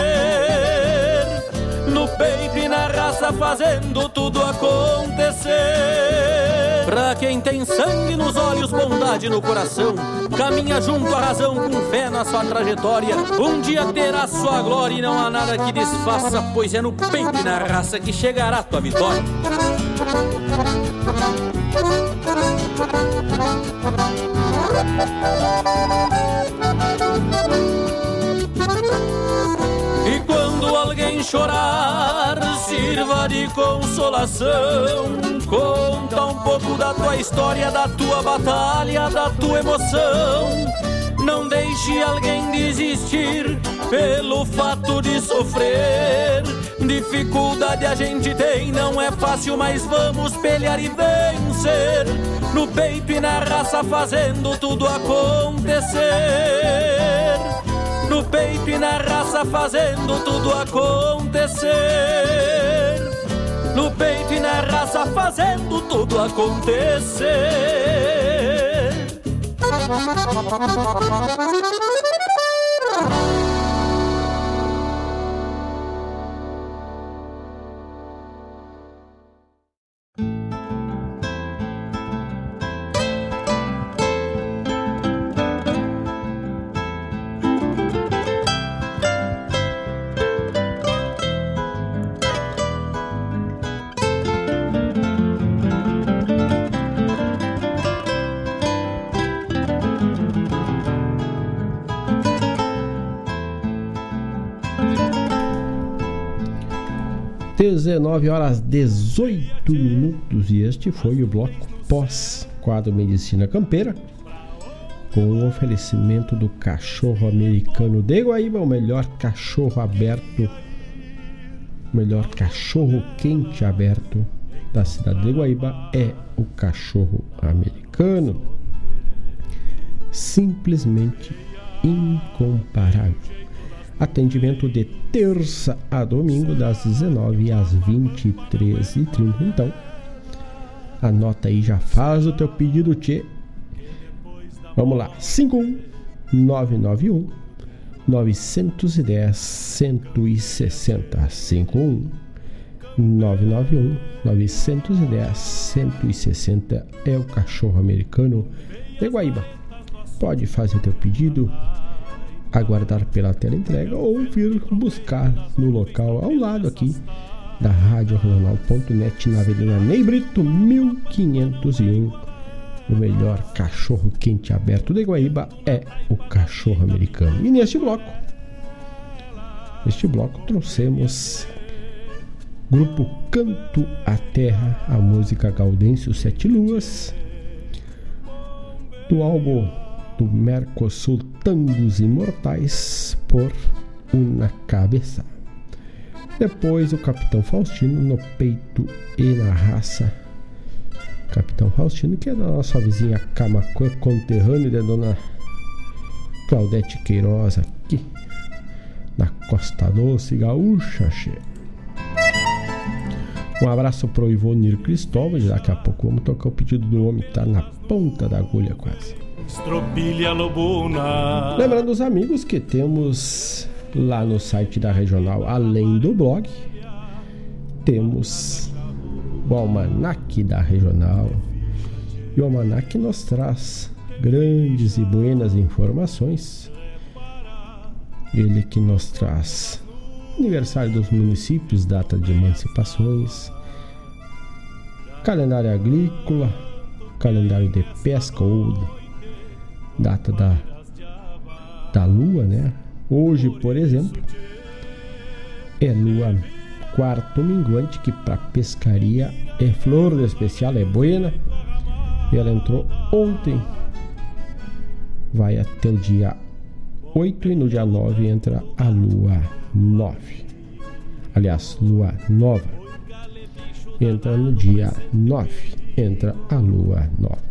No peito e na raça, fazendo tudo acontecer. Pra quem tem sangue nos olhos, bondade no coração, caminha junto à razão com fé na sua trajetória. Um dia terá sua glória e não há nada que desfaça, pois é no peito e na raça que chegará tua vitória. E quando alguém chorar, de consolação. Conta um pouco da tua história, da tua batalha, da tua emoção. Não deixe alguém desistir pelo fato de sofrer. Dificuldade a gente tem, não é fácil, mas vamos pelear e vencer. No peito e na raça, fazendo tudo acontecer. No peito e na raça, fazendo tudo acontecer. No peito e na raça, fazendo tudo acontecer. Dezenove horas 18 minutos e este foi o bloco pós quadro Medicina Campeira com o oferecimento do cachorro americano de Guaíba, o melhor cachorro aberto, o melhor cachorro quente aberto da cidade de Guaíba é o cachorro americano. Simplesmente incomparável. Atendimento de terça a domingo, das 19 às 23h30. Então, anota aí, já faz o teu pedido, Tchê. Vamos lá, 51991 910 160 51 991 910 160 é o cachorro americano de Guaíba. Pode fazer teu pedido, aguardar pela tela entrega ou vir buscar no local ao lado aqui da Rádio Regional.net na Avenida Ney Brito 1501 o melhor cachorro quente aberto de Guaíba é o cachorro americano. E neste bloco, neste bloco trouxemos grupo Canto à Terra, a música Gaudêncio Sete Luas, do álbum do Mercosul Tangos Imortais por Una Cabeça. Depois o Capitão Faustino no peito e na raça Capitão Faustino, que é da nossa vizinha Camacuã, conterrâneo da dona Claudete Queiroz, aqui na Costa Doce Gaúcha. Che. Um abraço pro Ivonir Cristóvão. Daqui a pouco vamos tocar o pedido do homem tá na ponta da agulha quase. Estropilha Lobuna. Lembrando os amigos que temos lá no site da Regional, além do blog, temos o Almanac da Regional. E o Almanac nos traz grandes e buenas informações. Ele que nos traz aniversário dos municípios, data de emancipações, calendário agrícola, calendário de pesca ou data da, da lua, né? Hoje, por exemplo, é lua quarto minguante, que para pescaria é flor de especial, é buena. Ela entrou ontem, vai até o dia 8 e no dia 9 entra a lua 9. Aliás, lua nova. Entra no dia 9, entra a lua nova.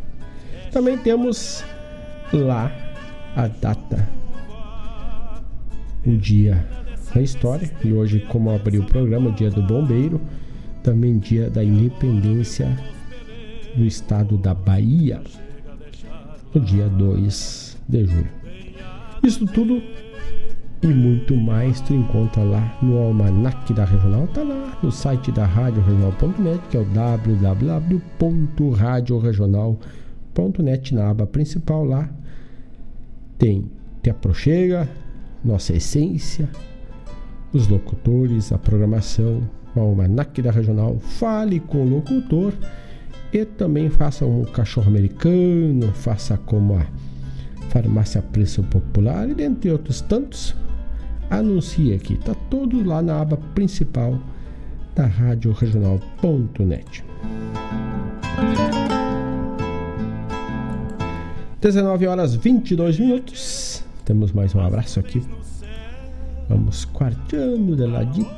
Também temos lá a data, o dia da história. E hoje, como abriu o programa, o dia do bombeiro, também dia da independência do estado da Bahia, no dia 2 de julho. Isso tudo e muito mais tu encontra lá no Almanac da Regional, tá lá no site da radioregional.net, que é o www.radioregional.net, na aba principal lá tem Te Aproxega, Nossa Essência, os locutores, a programação, o Almanac da Regional, fale com o locutor e também faça um cachorro americano, faça como a farmácia Preço Popular e dentre outros tantos. Anuncie aqui, tá tudo lá na aba principal da Rádio Regional.net. 19 horas 22 minutos. Temos mais um abraço aqui. Vamos quarteando de ladito.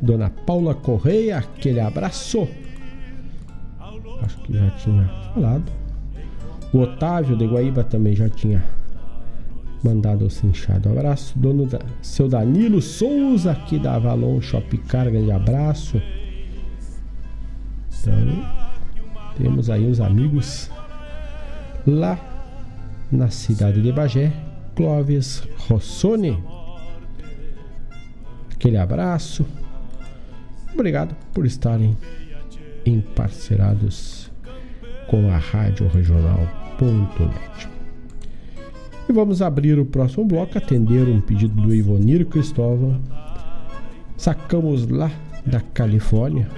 Dona Paula Correia, aquele abraço. Acho que já tinha falado. O Otávio de Guaíba também já tinha mandado o cinchado. abraço. Dono da, seu Danilo Souza, aqui da Avalon Shopcar, grande abraço. Então, temos aí os amigos lá na cidade de Bagé, Clóvis Rossoni. Aquele abraço. Obrigado por estarem emparcerados com a Rádio Regional.net. E vamos abrir o próximo bloco, atender um pedido do Ivonir Cristóvão. Sacamos lá da Califórnia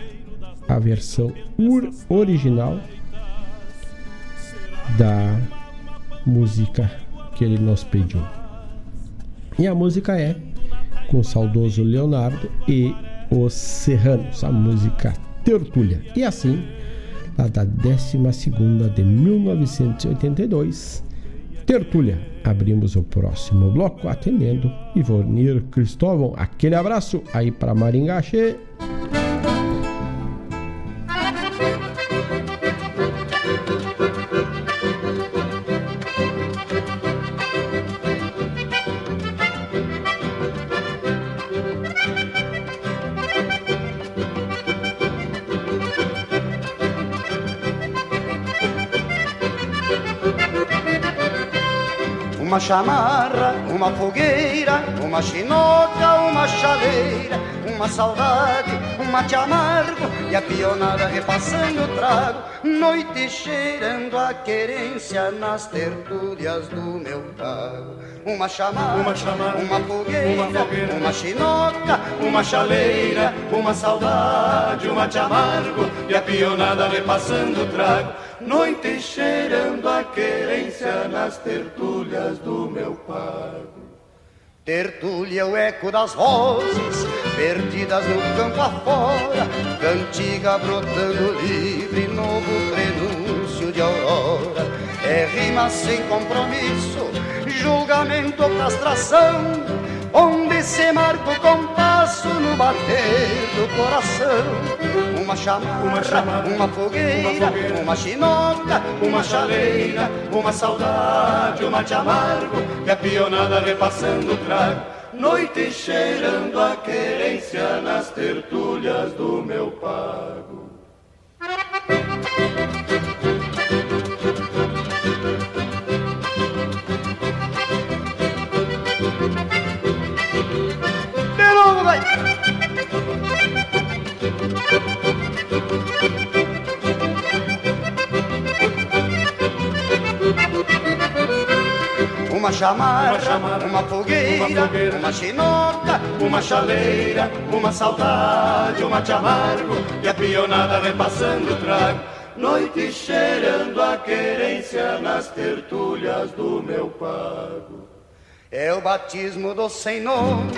a versão original da música que ele nos pediu. E a música é com o saudoso Leonardo e os Serranos, a música Tertúlia. E assim, lá da 12 de 1982, Tertúlia. Abrimos o próximo bloco atendendo Ivonir Cristóvão. Aquele abraço aí para Maringá. Che. Uma chamarra, uma fogueira, uma chinoca, uma chaleira, uma saudade, um mate amargo e a pionada repassando o trago, noite cheirando a querência nas tertúlias do meu trago. Uma chamarra, uma, chamarra, uma, fogueira, uma fogueira, uma chinoca, uma chaleira, uma saudade, um mate amargo e a pionada repassando o trago noite cheirando a querência nas tertúlias do meu pago. Tertúlia, o eco das vozes, perdidas no campo afora, cantiga brotando livre, novo prenúncio de aurora. É rima sem compromisso, julgamento ou castração, onde se marca o compasso no bater do coração. Uma chamarra, uma, chamarra, uma, fogueira, uma fogueira, uma chinoca, uma chaleira, uma saudade, uma te amargo, que a pionada repassando o trago noite cheirando a querência nas tertulhas do meu pago. Novo, vai! Uma chamarra, uma, fogueira, uma, fogueira, uma chinoca, uma chaleira, uma saudade, uma te amargo e a pionada repassando o trago. Noite cheirando a querência nas tertulhas do meu pago. É o batismo do nome,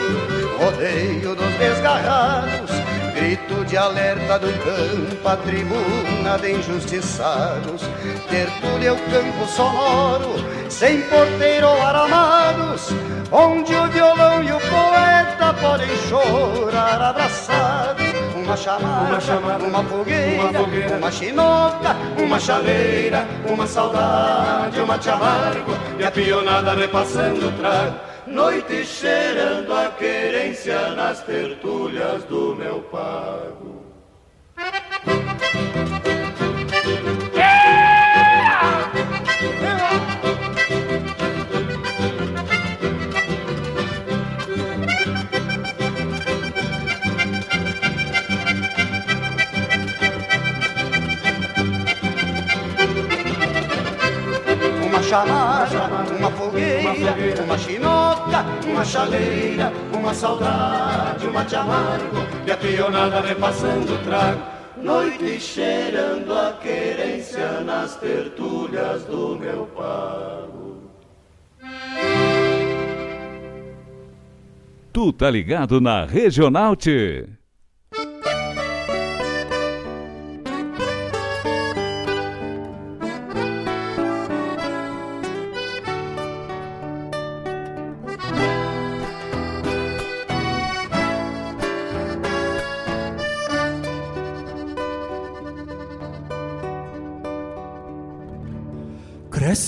rodeio dos desgarrados, grito de alerta do campo, a tribuna de injustiçados, tertúlia é o campo sonoro, sem porteiro ou aramados, onde o violão e o poeta podem chorar abraçados. Uma chamada, uma, chamada, uma, fogueira, uma fogueira, uma chinoca, uma chaleira, uma saudade, uma te amargo, e a pionada repassando o trago. Noite cheirando a querência nas tertulhas do meu pago. Chamada, uma fogueira, uma chinoca, uma chaleira, uma saudade, uma te amargo, e a pionada repassando o trago. Noite cheirando a querência nas tertulhas do meu pago. Tu tá ligado na Regional T.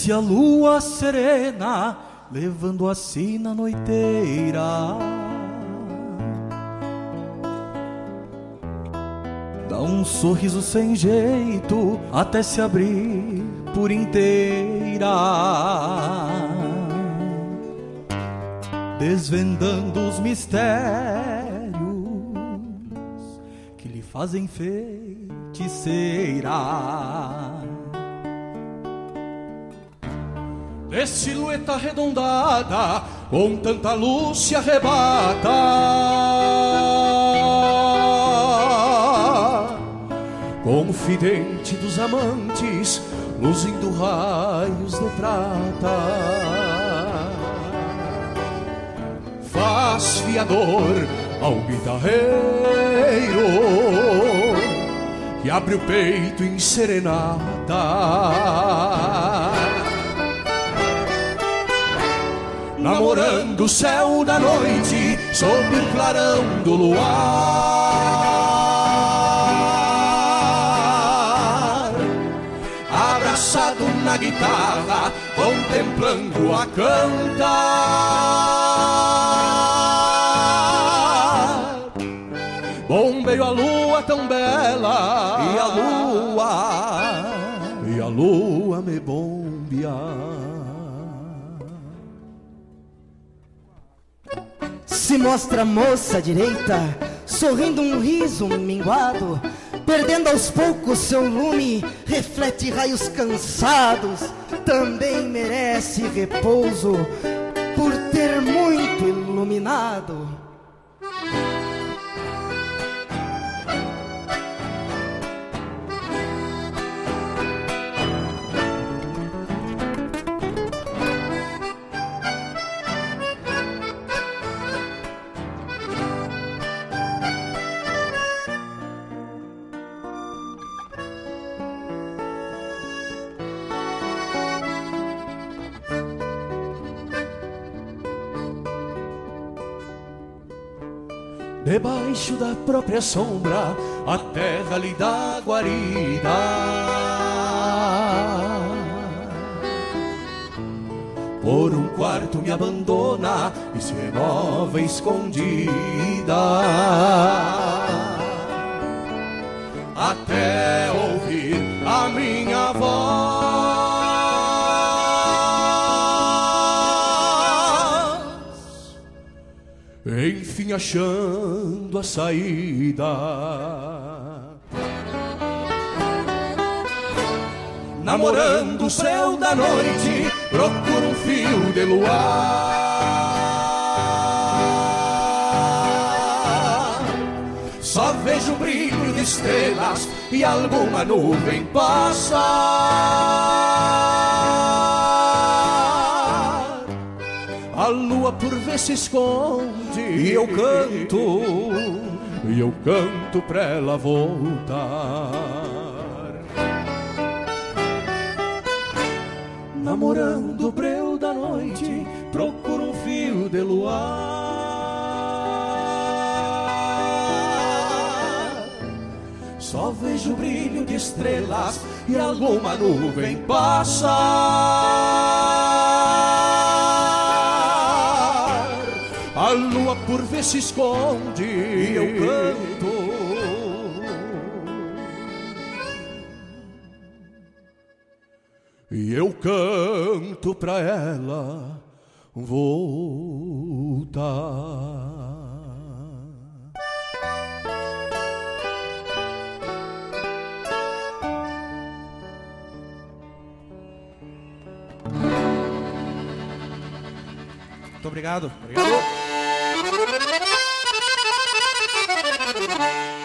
Cresce a lua serena, levando a sina noiteira. Dá um sorriso sem jeito, até se abrir por inteira. Desvendando os mistérios que lhe fazem feiticeira. De silhueta arredondada, com tanta luz se arrebata. Confidente dos amantes, luzindo raios de prata. Faz fiador ao guitarreiro que abre o peito em serenata. Namorando o céu da noite sob o clarão do luar. Abraçado na guitarra, contemplando a cantar. Bombeio a lua tão bela, e a lua, e a lua me bombea. Se mostra a moça direita, sorrindo um riso minguado, perdendo aos poucos seu lume, reflete raios cansados, também merece repouso por ter muito iluminado. Debaixo da própria sombra, a terra lhe dá guarida. Por um quarto me abandona e se renova escondida. Até ouvir a minha voz, enfim achando a saída. namorando o céu da noite, procuro um fio de luar. Só vejo um brilho de estrelas e alguma nuvem passa. A lua por ver se esconde e eu canto, e eu canto pra ela voltar. namorando o breu da noite, procuro um fio de luar. Só vejo o brilho de estrelas e alguma nuvem passar. A lua por ver se esconde e eu canto e eu canto pra ela voltar. Muito obrigado. Obrigado. Vocês,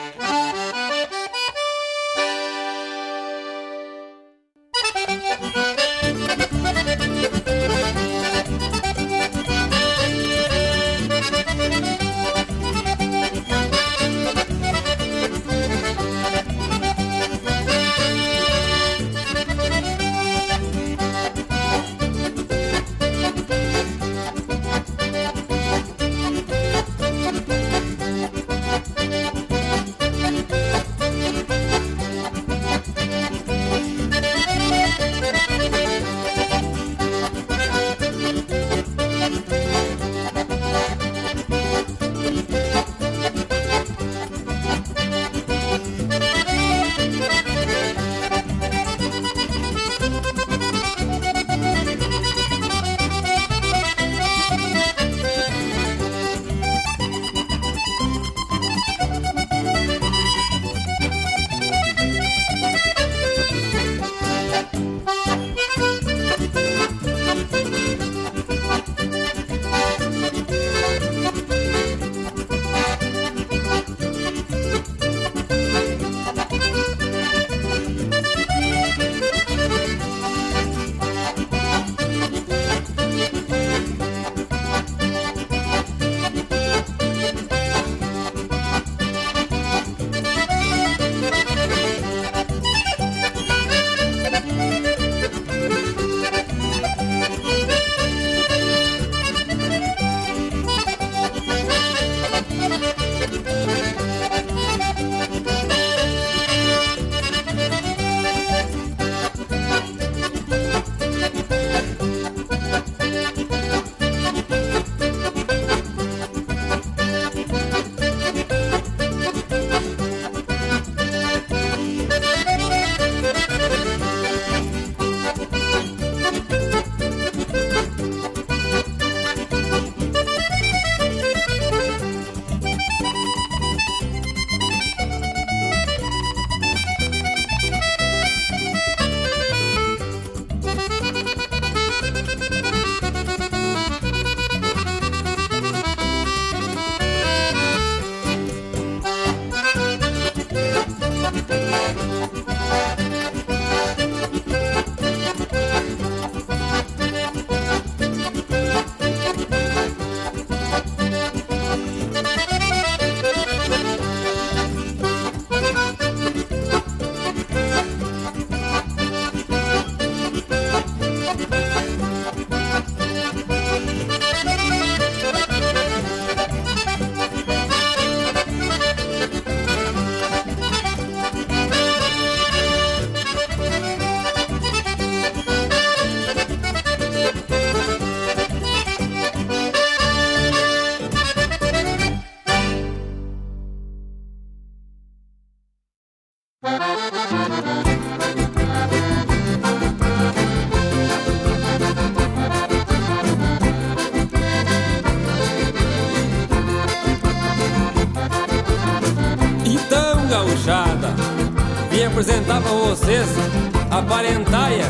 aparentaia,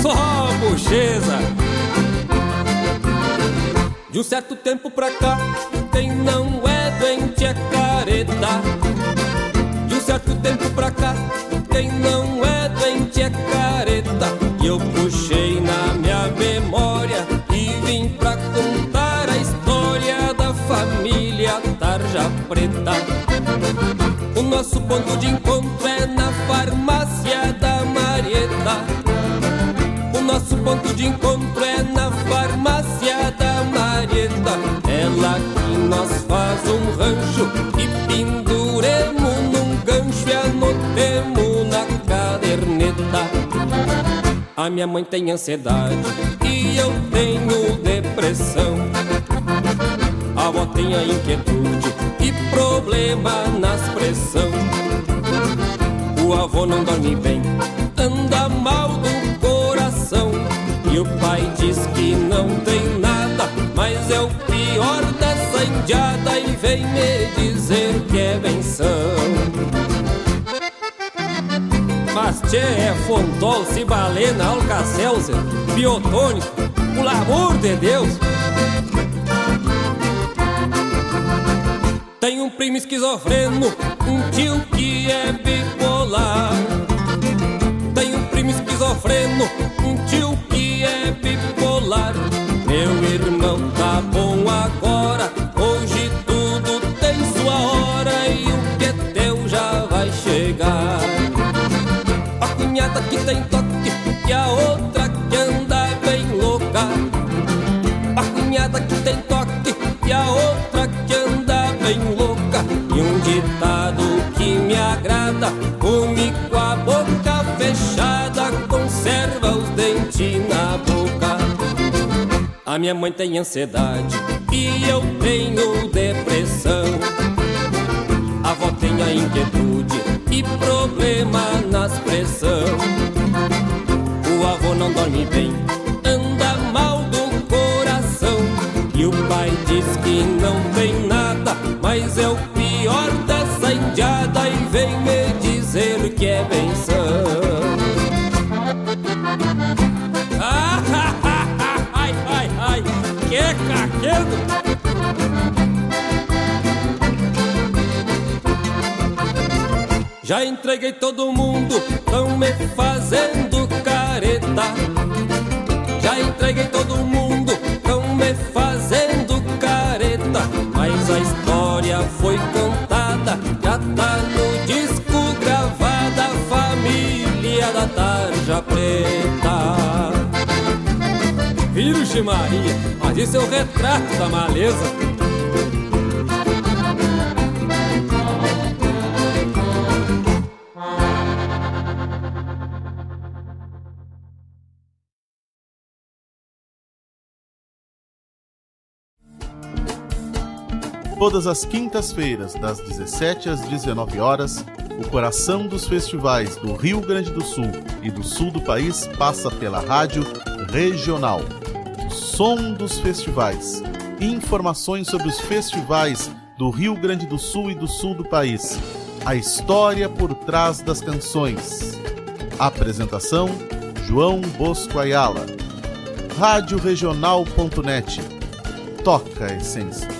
só bocheza. De um certo tempo pra cá, quem não é doente é careta. De um certo tempo pra cá, quem não é doente é careta. E eu puxei na minha memória e vim pra contar a história da família Tarja Preta. O nosso ponto de encontro é na de encontro é na farmácia da Marieta. Ela que nós faz um rancho e penduremos num gancho e anotemos na caderneta. A minha mãe tem ansiedade e eu tenho depressão. A avó tem a inquietude e problema nas pressão. O avô não dorme bem, anda mal do. E o pai diz que não tem nada, mas é o pior dessa indiada e vem me dizer que é benção. Mas tchê, é Fontol, Cibalena, Alcacelser, Biotônico, pelo amor de Deus! Tem um primo esquizofreno, um tio que é bipolar. Tem um primo esquizofreno, um tio minha mãe tem ansiedade e eu tenho depressão. A avó tem a inquietude e problema nas pressão. O avô não dorme bem, anda mal do coração. E o pai diz que não tem nada, mas é o pior dessa indiada e vem me dizer que é benção. Já entreguei todo mundo, tão me fazendo careta. Já entreguei todo mundo, tão me fazendo careta. Mas a história foi contada, já tá no disco gravada. Família da Tarja Preta. Virgem Maria, mas isso é o retrato da maleza. Todas as quintas-feiras, das 17 às 19 horas, o coração dos festivais do Rio Grande do Sul e do sul do país passa pela rádio regional. Som dos festivais. Informações sobre os festivais do Rio Grande do Sul e do sul do país. A história por trás das canções. Apresentação: João Bosco Ayala. Radioregional.net. Toca a essência.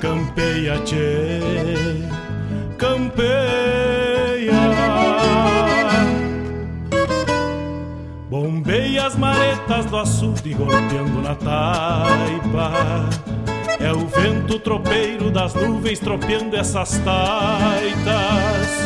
Campeia, tchê, campeia. Bombeia as maretas do açude golpeando na taipa é o vento tropeiro das nuvens tropeando essas taitas.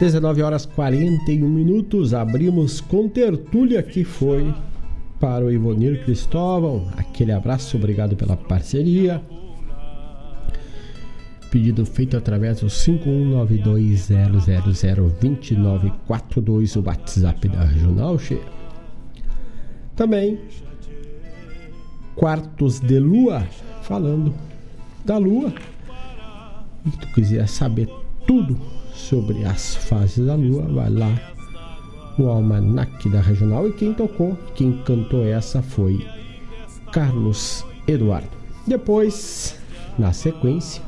Dezenove horas 41 minutos, abrimos com tertúlia que foi para o Ivonir Cristóvão. Aquele abraço, obrigado pela parceria. Pedido feito através do 51920002942, o WhatsApp da Regional Che. Também Quartos de Lua, falando da Lua. E tu quiser saber tudo sobre as fases da Lua, vai lá no Almanac da Regional. E quem tocou, quem cantou essa foi Carlos Eduardo. Depois, na sequência,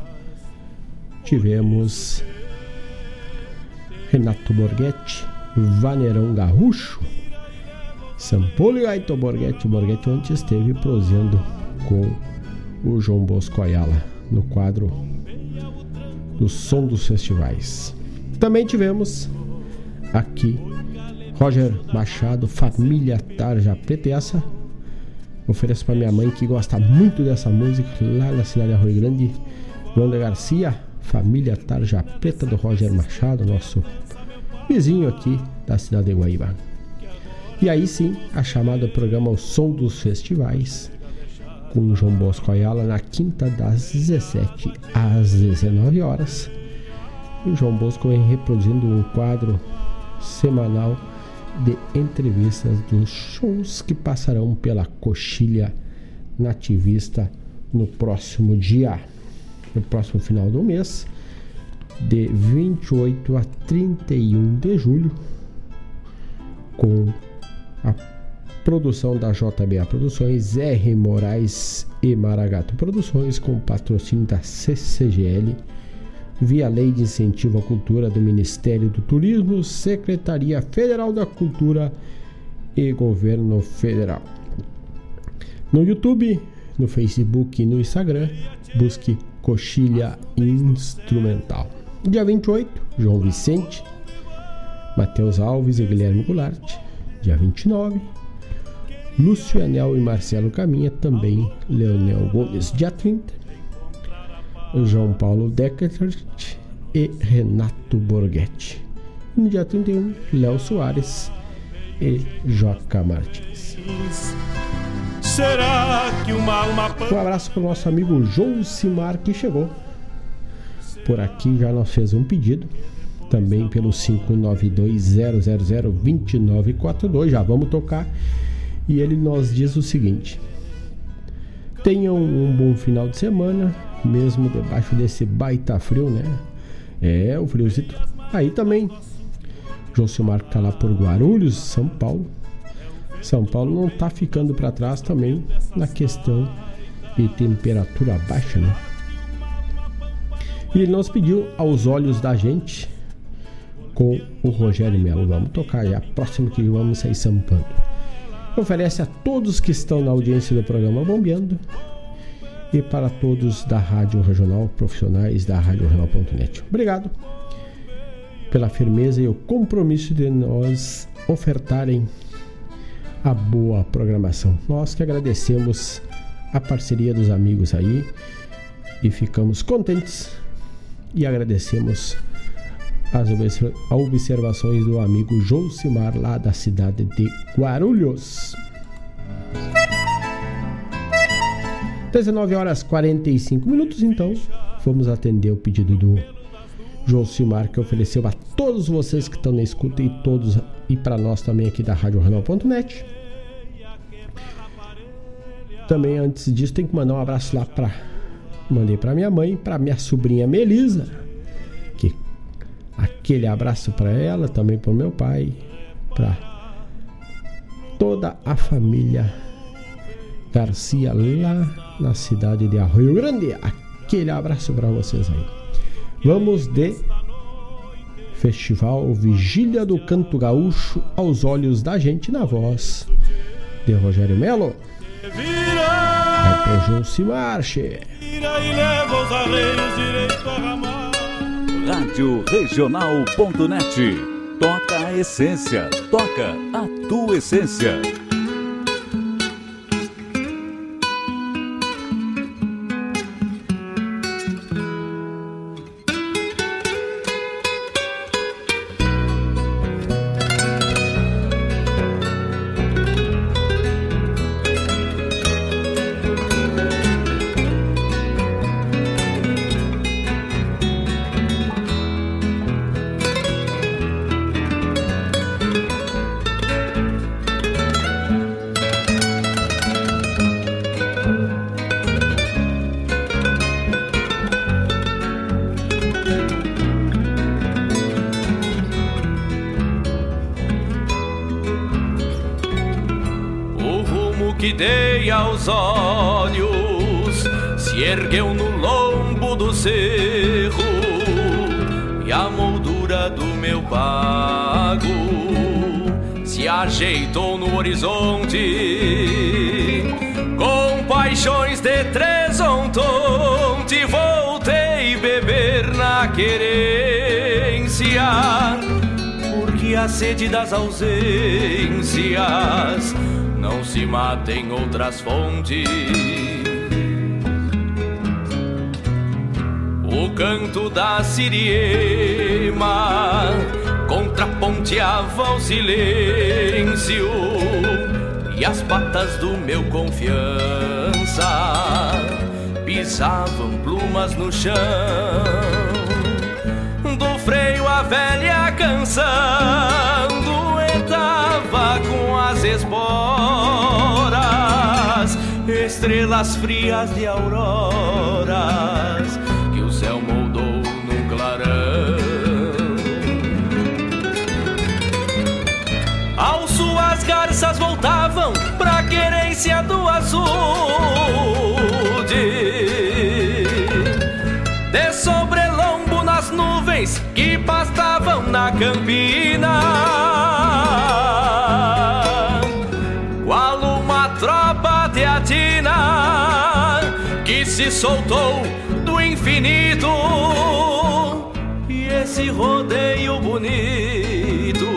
tivemos Renato Borghetti, Vaneirão Garrucho, Sampolo e Aito Borghetti. Borghetti ontem esteve prosendo com o João Bosco Ayala no quadro do Som dos Festivais. Também tivemos aqui Roger Machado, Família Tarja Preta. E essa ofereço para minha mãe que gosta muito dessa música lá na cidade de Arroio Grande, Wanda Garcia, Família Tarja Preta do Roger Machado, nosso vizinho aqui da cidade de Guaíba. E aí sim, a chamada programa O Som dos Festivais, com João Bosco Ayala na quinta das 17 às 19 horas. E o João Bosco vem reproduzindo um quadro semanal de entrevistas dos shows que passarão pela coxilha nativista no próximo dia, no próximo final do mês, de 28 a 31 de julho, com a produção da JBA Produções, R. Moraes e Maragato Produções, com patrocínio da CCGL, via Lei de Incentivo à Cultura do Ministério do Turismo, Secretaria Federal da Cultura e Governo Federal. No YouTube, no Facebook e no Instagram, busque Coxilha Instrumental. Dia 28, João Vicente, Matheus Alves e Guilherme Goulart. Dia 29, Lúcio Anel e Marcelo Caminha, também Leonel Gomes. Dia 30, João Paulo Deckert e Renato Borghetti. No dia 31, Léo Soares e Joca Martins. Será que uma alma Um abraço para o nosso amigo João Simar que chegou por aqui, já nos fez um pedido. Também pelo 592-000-2942. Já vamos tocar. E ele nos diz o seguinte: Tenham um bom final de semana, mesmo debaixo desse baita frio, né? É, o friozito. Aí também, Josimar tá lá por Guarulhos, São Paulo. São Paulo não tá ficando para trás também na questão de temperatura baixa, né? E ele nos pediu aos olhos da gente com o Rogério Melo. Vamos tocar já, próximo que vamos sair sampando. Oferece a todos que estão na audiência do programa Bombeando e para todos da Rádio Regional, profissionais da Rádio Regional.net. Obrigado pela firmeza e o compromisso de nós ofertarem a boa programação. Nós que agradecemos a parceria dos amigos aí e ficamos contentes e agradecemos as observações do amigo Josimar, lá da cidade de Guarulhos. 19 horas 45 minutos, então vamos atender o pedido do Josimar que ofereceu a todos vocês que estão na escuta e todos e para nós também aqui da Rádio Renal.net. Também antes disso tem que mandar um abraço lá para mandei para minha mãe, para minha sobrinha Melisa, que aquele abraço para ela, também para meu pai, para toda a família Garcia lá na cidade de Arroio Grande. Aquele abraço para vocês aí. Vamos de Festival Vigília do Canto Gaúcho aos olhos da gente na voz de Rogério Melo. Vai pro Gil Marche. Rádio Regional.net Toca a essência, toca a tua essência. Ajeitou no horizonte. Com paixões de tresontonte voltei beber na querência porque a sede das ausências não se mata em outras fontes. O canto da siriema contraponteava o silêncio e as patas do meu confiança pisavam plumas no chão. Do freio a velha canção duetava com as esporas, estrelas frias de auroras querência do azul de sobrelombo nas nuvens que pastavam na campina. Qual uma tropa teatina que se soltou do infinito. E esse rodeio bonito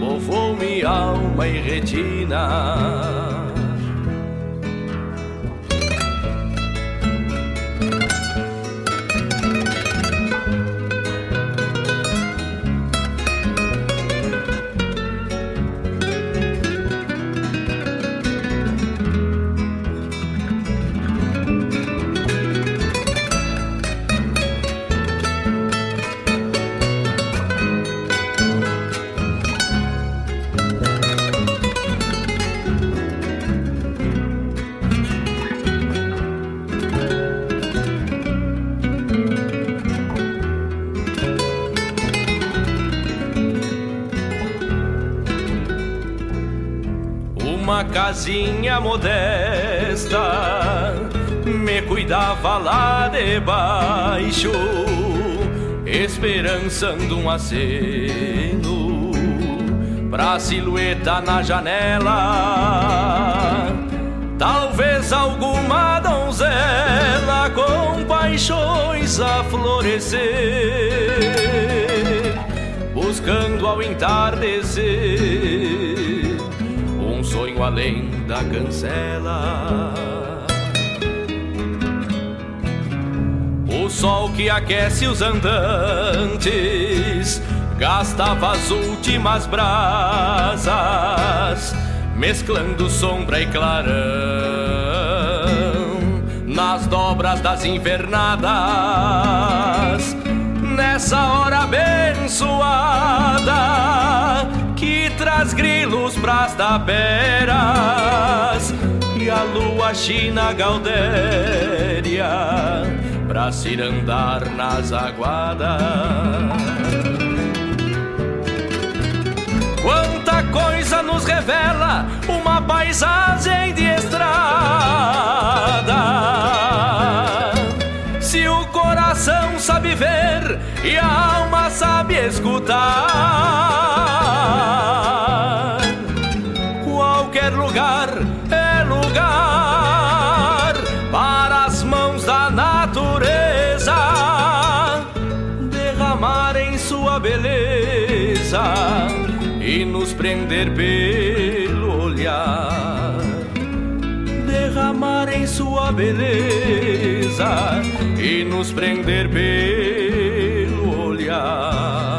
povoou minha alma e retina. Casinha modesta me cuidava lá debaixo, esperançando um aceno pra silhueta na janela. Talvez alguma donzela com paixões a florescer, buscando ao entardecer além da cancela. O sol que aquece os andantes gastava as últimas brasas, mesclando sombra e clarão nas dobras das invernadas. Nessa hora abençoada Gaiolas, grilos pras taberas E a lua china gaudéria Pra cirandar nas aguadas Quanta coisa nos revela uma paisagem de estrada. Se o coração sabe ver e a alma sabe escutar. ver pelo olhar, derramar em sua beleza e nos prender pelo olhar.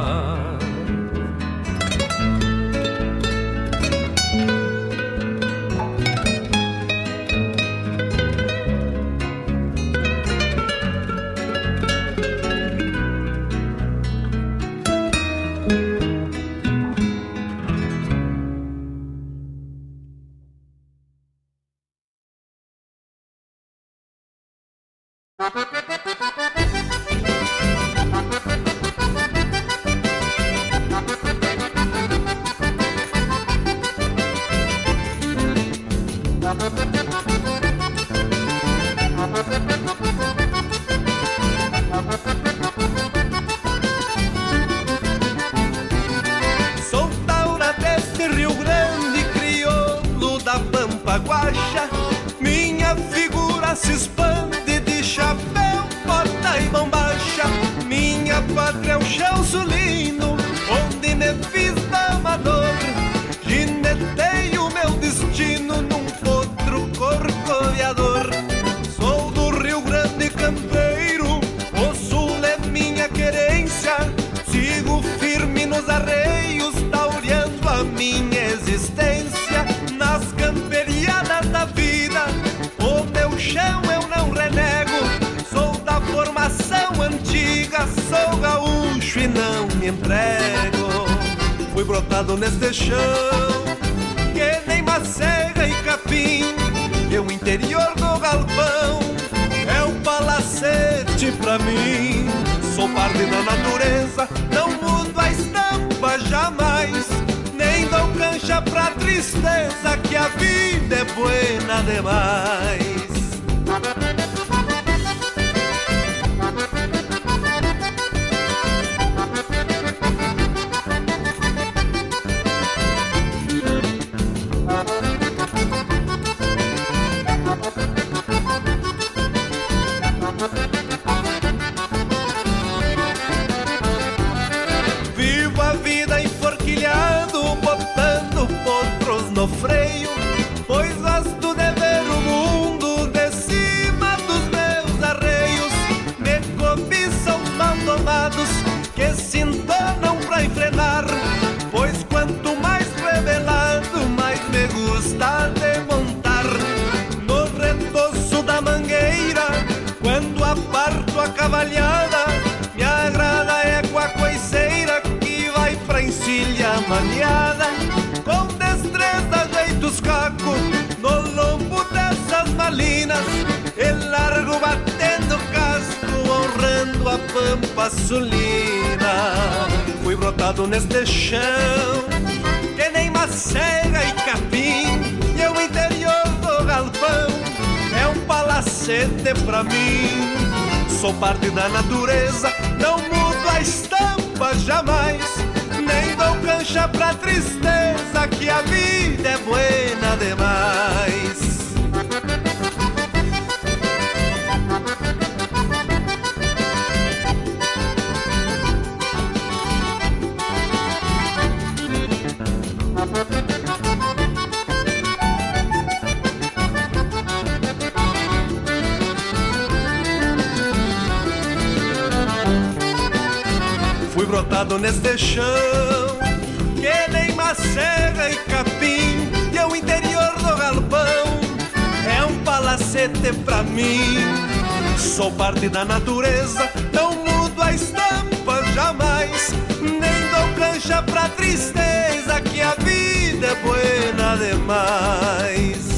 Tristeza, que a vida é buena demais.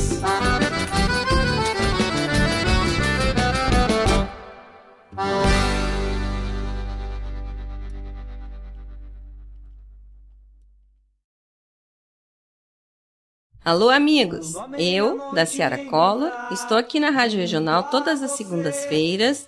Alô, amigos! Eu, da Ciara Cola, estou aqui na Rádio Regional todas as segundas-feiras,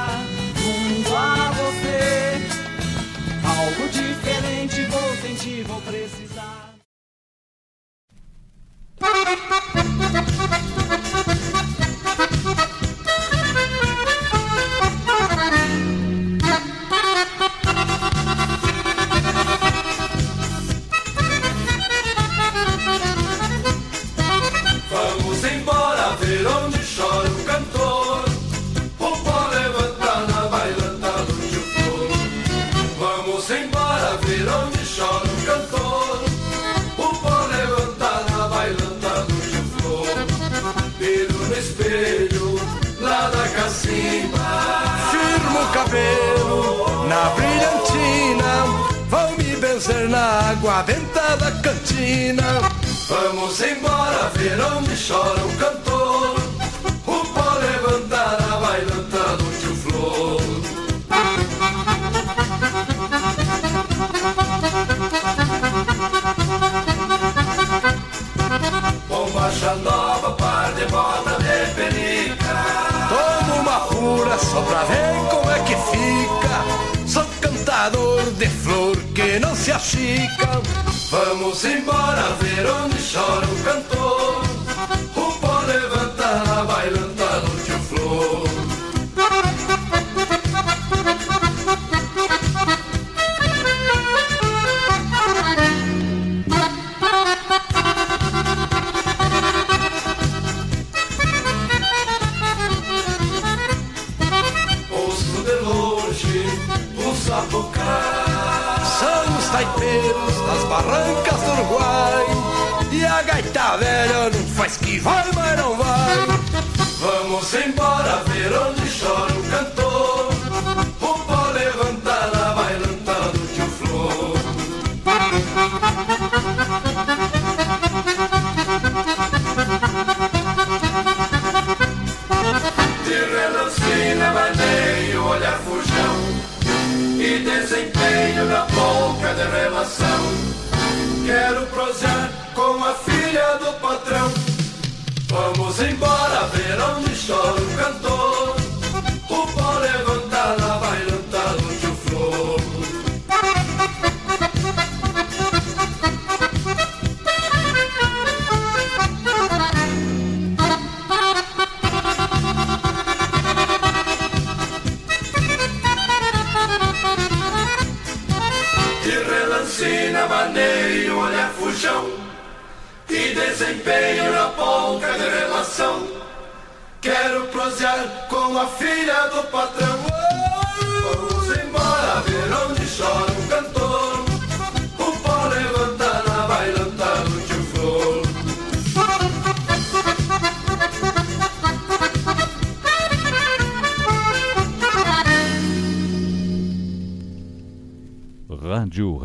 Thank you. Benzer na água benta da cantina. Vamos embora ver onde chora o cantor. O pó levanta na bailanta do tio Flor. Bombacha nova, par de bota de penica. Tomo uma pura só pra ver não se achica. Vamos embora ver onde chora o cantor. Vai, mas não vai. Vamos embora ver onde chora o cantor. O pó levanta na bailanta do tio Flor. De relancina, maneio, olhar fujão E desempenho na polca de relação Quero prosear com a filha do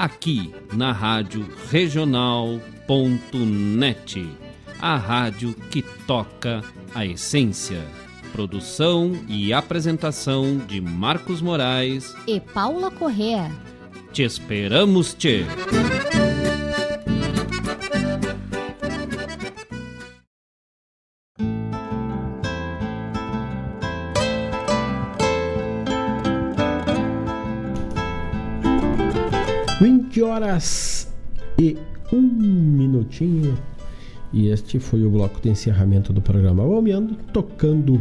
Aqui na Rádio Regional.net, a rádio que toca a essência. Produção e apresentação de Marcos Moraes e Paula Correa. Te esperamos, te. Vinte horas e um minutinho. E este foi o bloco de encerramento do programa Balmeando, tocando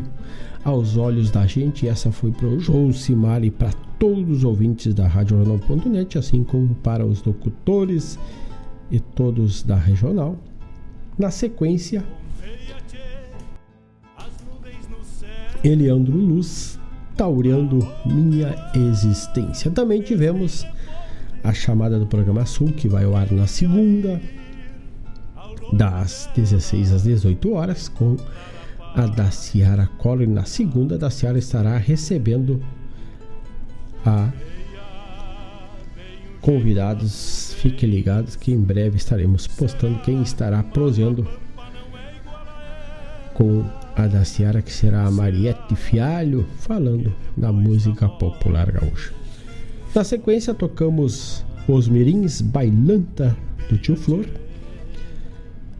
aos olhos da gente. Essa foi para o Josimar e para todos os ouvintes da Rádio Regional.net, assim como para os locutores e todos da Regional. Na sequência, Eliandro Luz, Taureando Minha Existência. Também tivemos a chamada do programa Sul, que vai ao ar na segunda, das 16 às 18 horas, com a da Ciara Collor. Na segunda, da Ciara estará recebendo a convidados. Fiquem ligados que em breve estaremos postando quem estará proseando com a da Ciara, que será a Mariette Fialho, falando da música popular gaúcha. Na sequência, tocamos Os Mirins Bailanta do Tio Flor.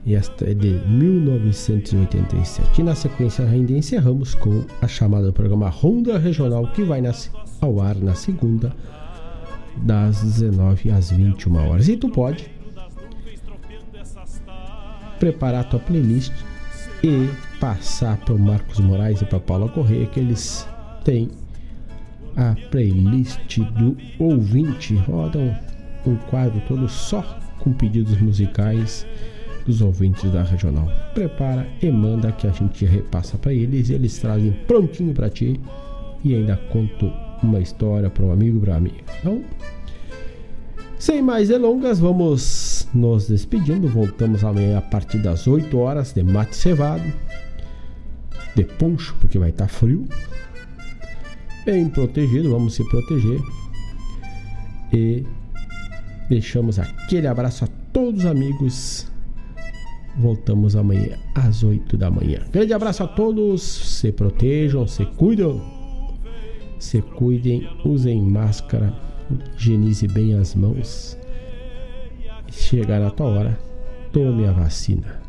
E esta é de 1987. E na sequência, ainda encerramos com a chamada do programa Ronda Regional, que vai nascer ao ar na segunda, das 19 às 21 horas. E tu pode preparar tua playlist e passar para o Marcos Moraes e para Paula Correia que eles têm a playlist do ouvinte. Rodam um quadro todo só com pedidos musicais dos ouvintes da regional. Prepara e manda que a gente repassa para eles e eles trazem prontinho para ti e ainda conto uma história para um amigo para amiga. Então, sem mais delongas, vamos nos despedindo. Voltamos amanhã a partir das 8 horas de mate cevado, de poncho, porque vai estar tá frio. Bem protegido, vamos se proteger. E deixamos aquele abraço a todos os amigos. Voltamos amanhã às 8 da manhã. Grande abraço a todos, se protejam, se cuidam se cuidem, usem máscara, higienize bem as mãos. Chegar a tua hora, tome a vacina.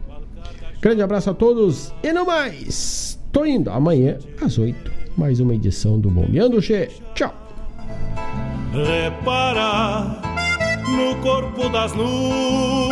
Grande abraço a todos e não mais! Tô indo amanhã às 8, mais uma edição do Bombeando Che. Tchau! Repara no corpo das nuvens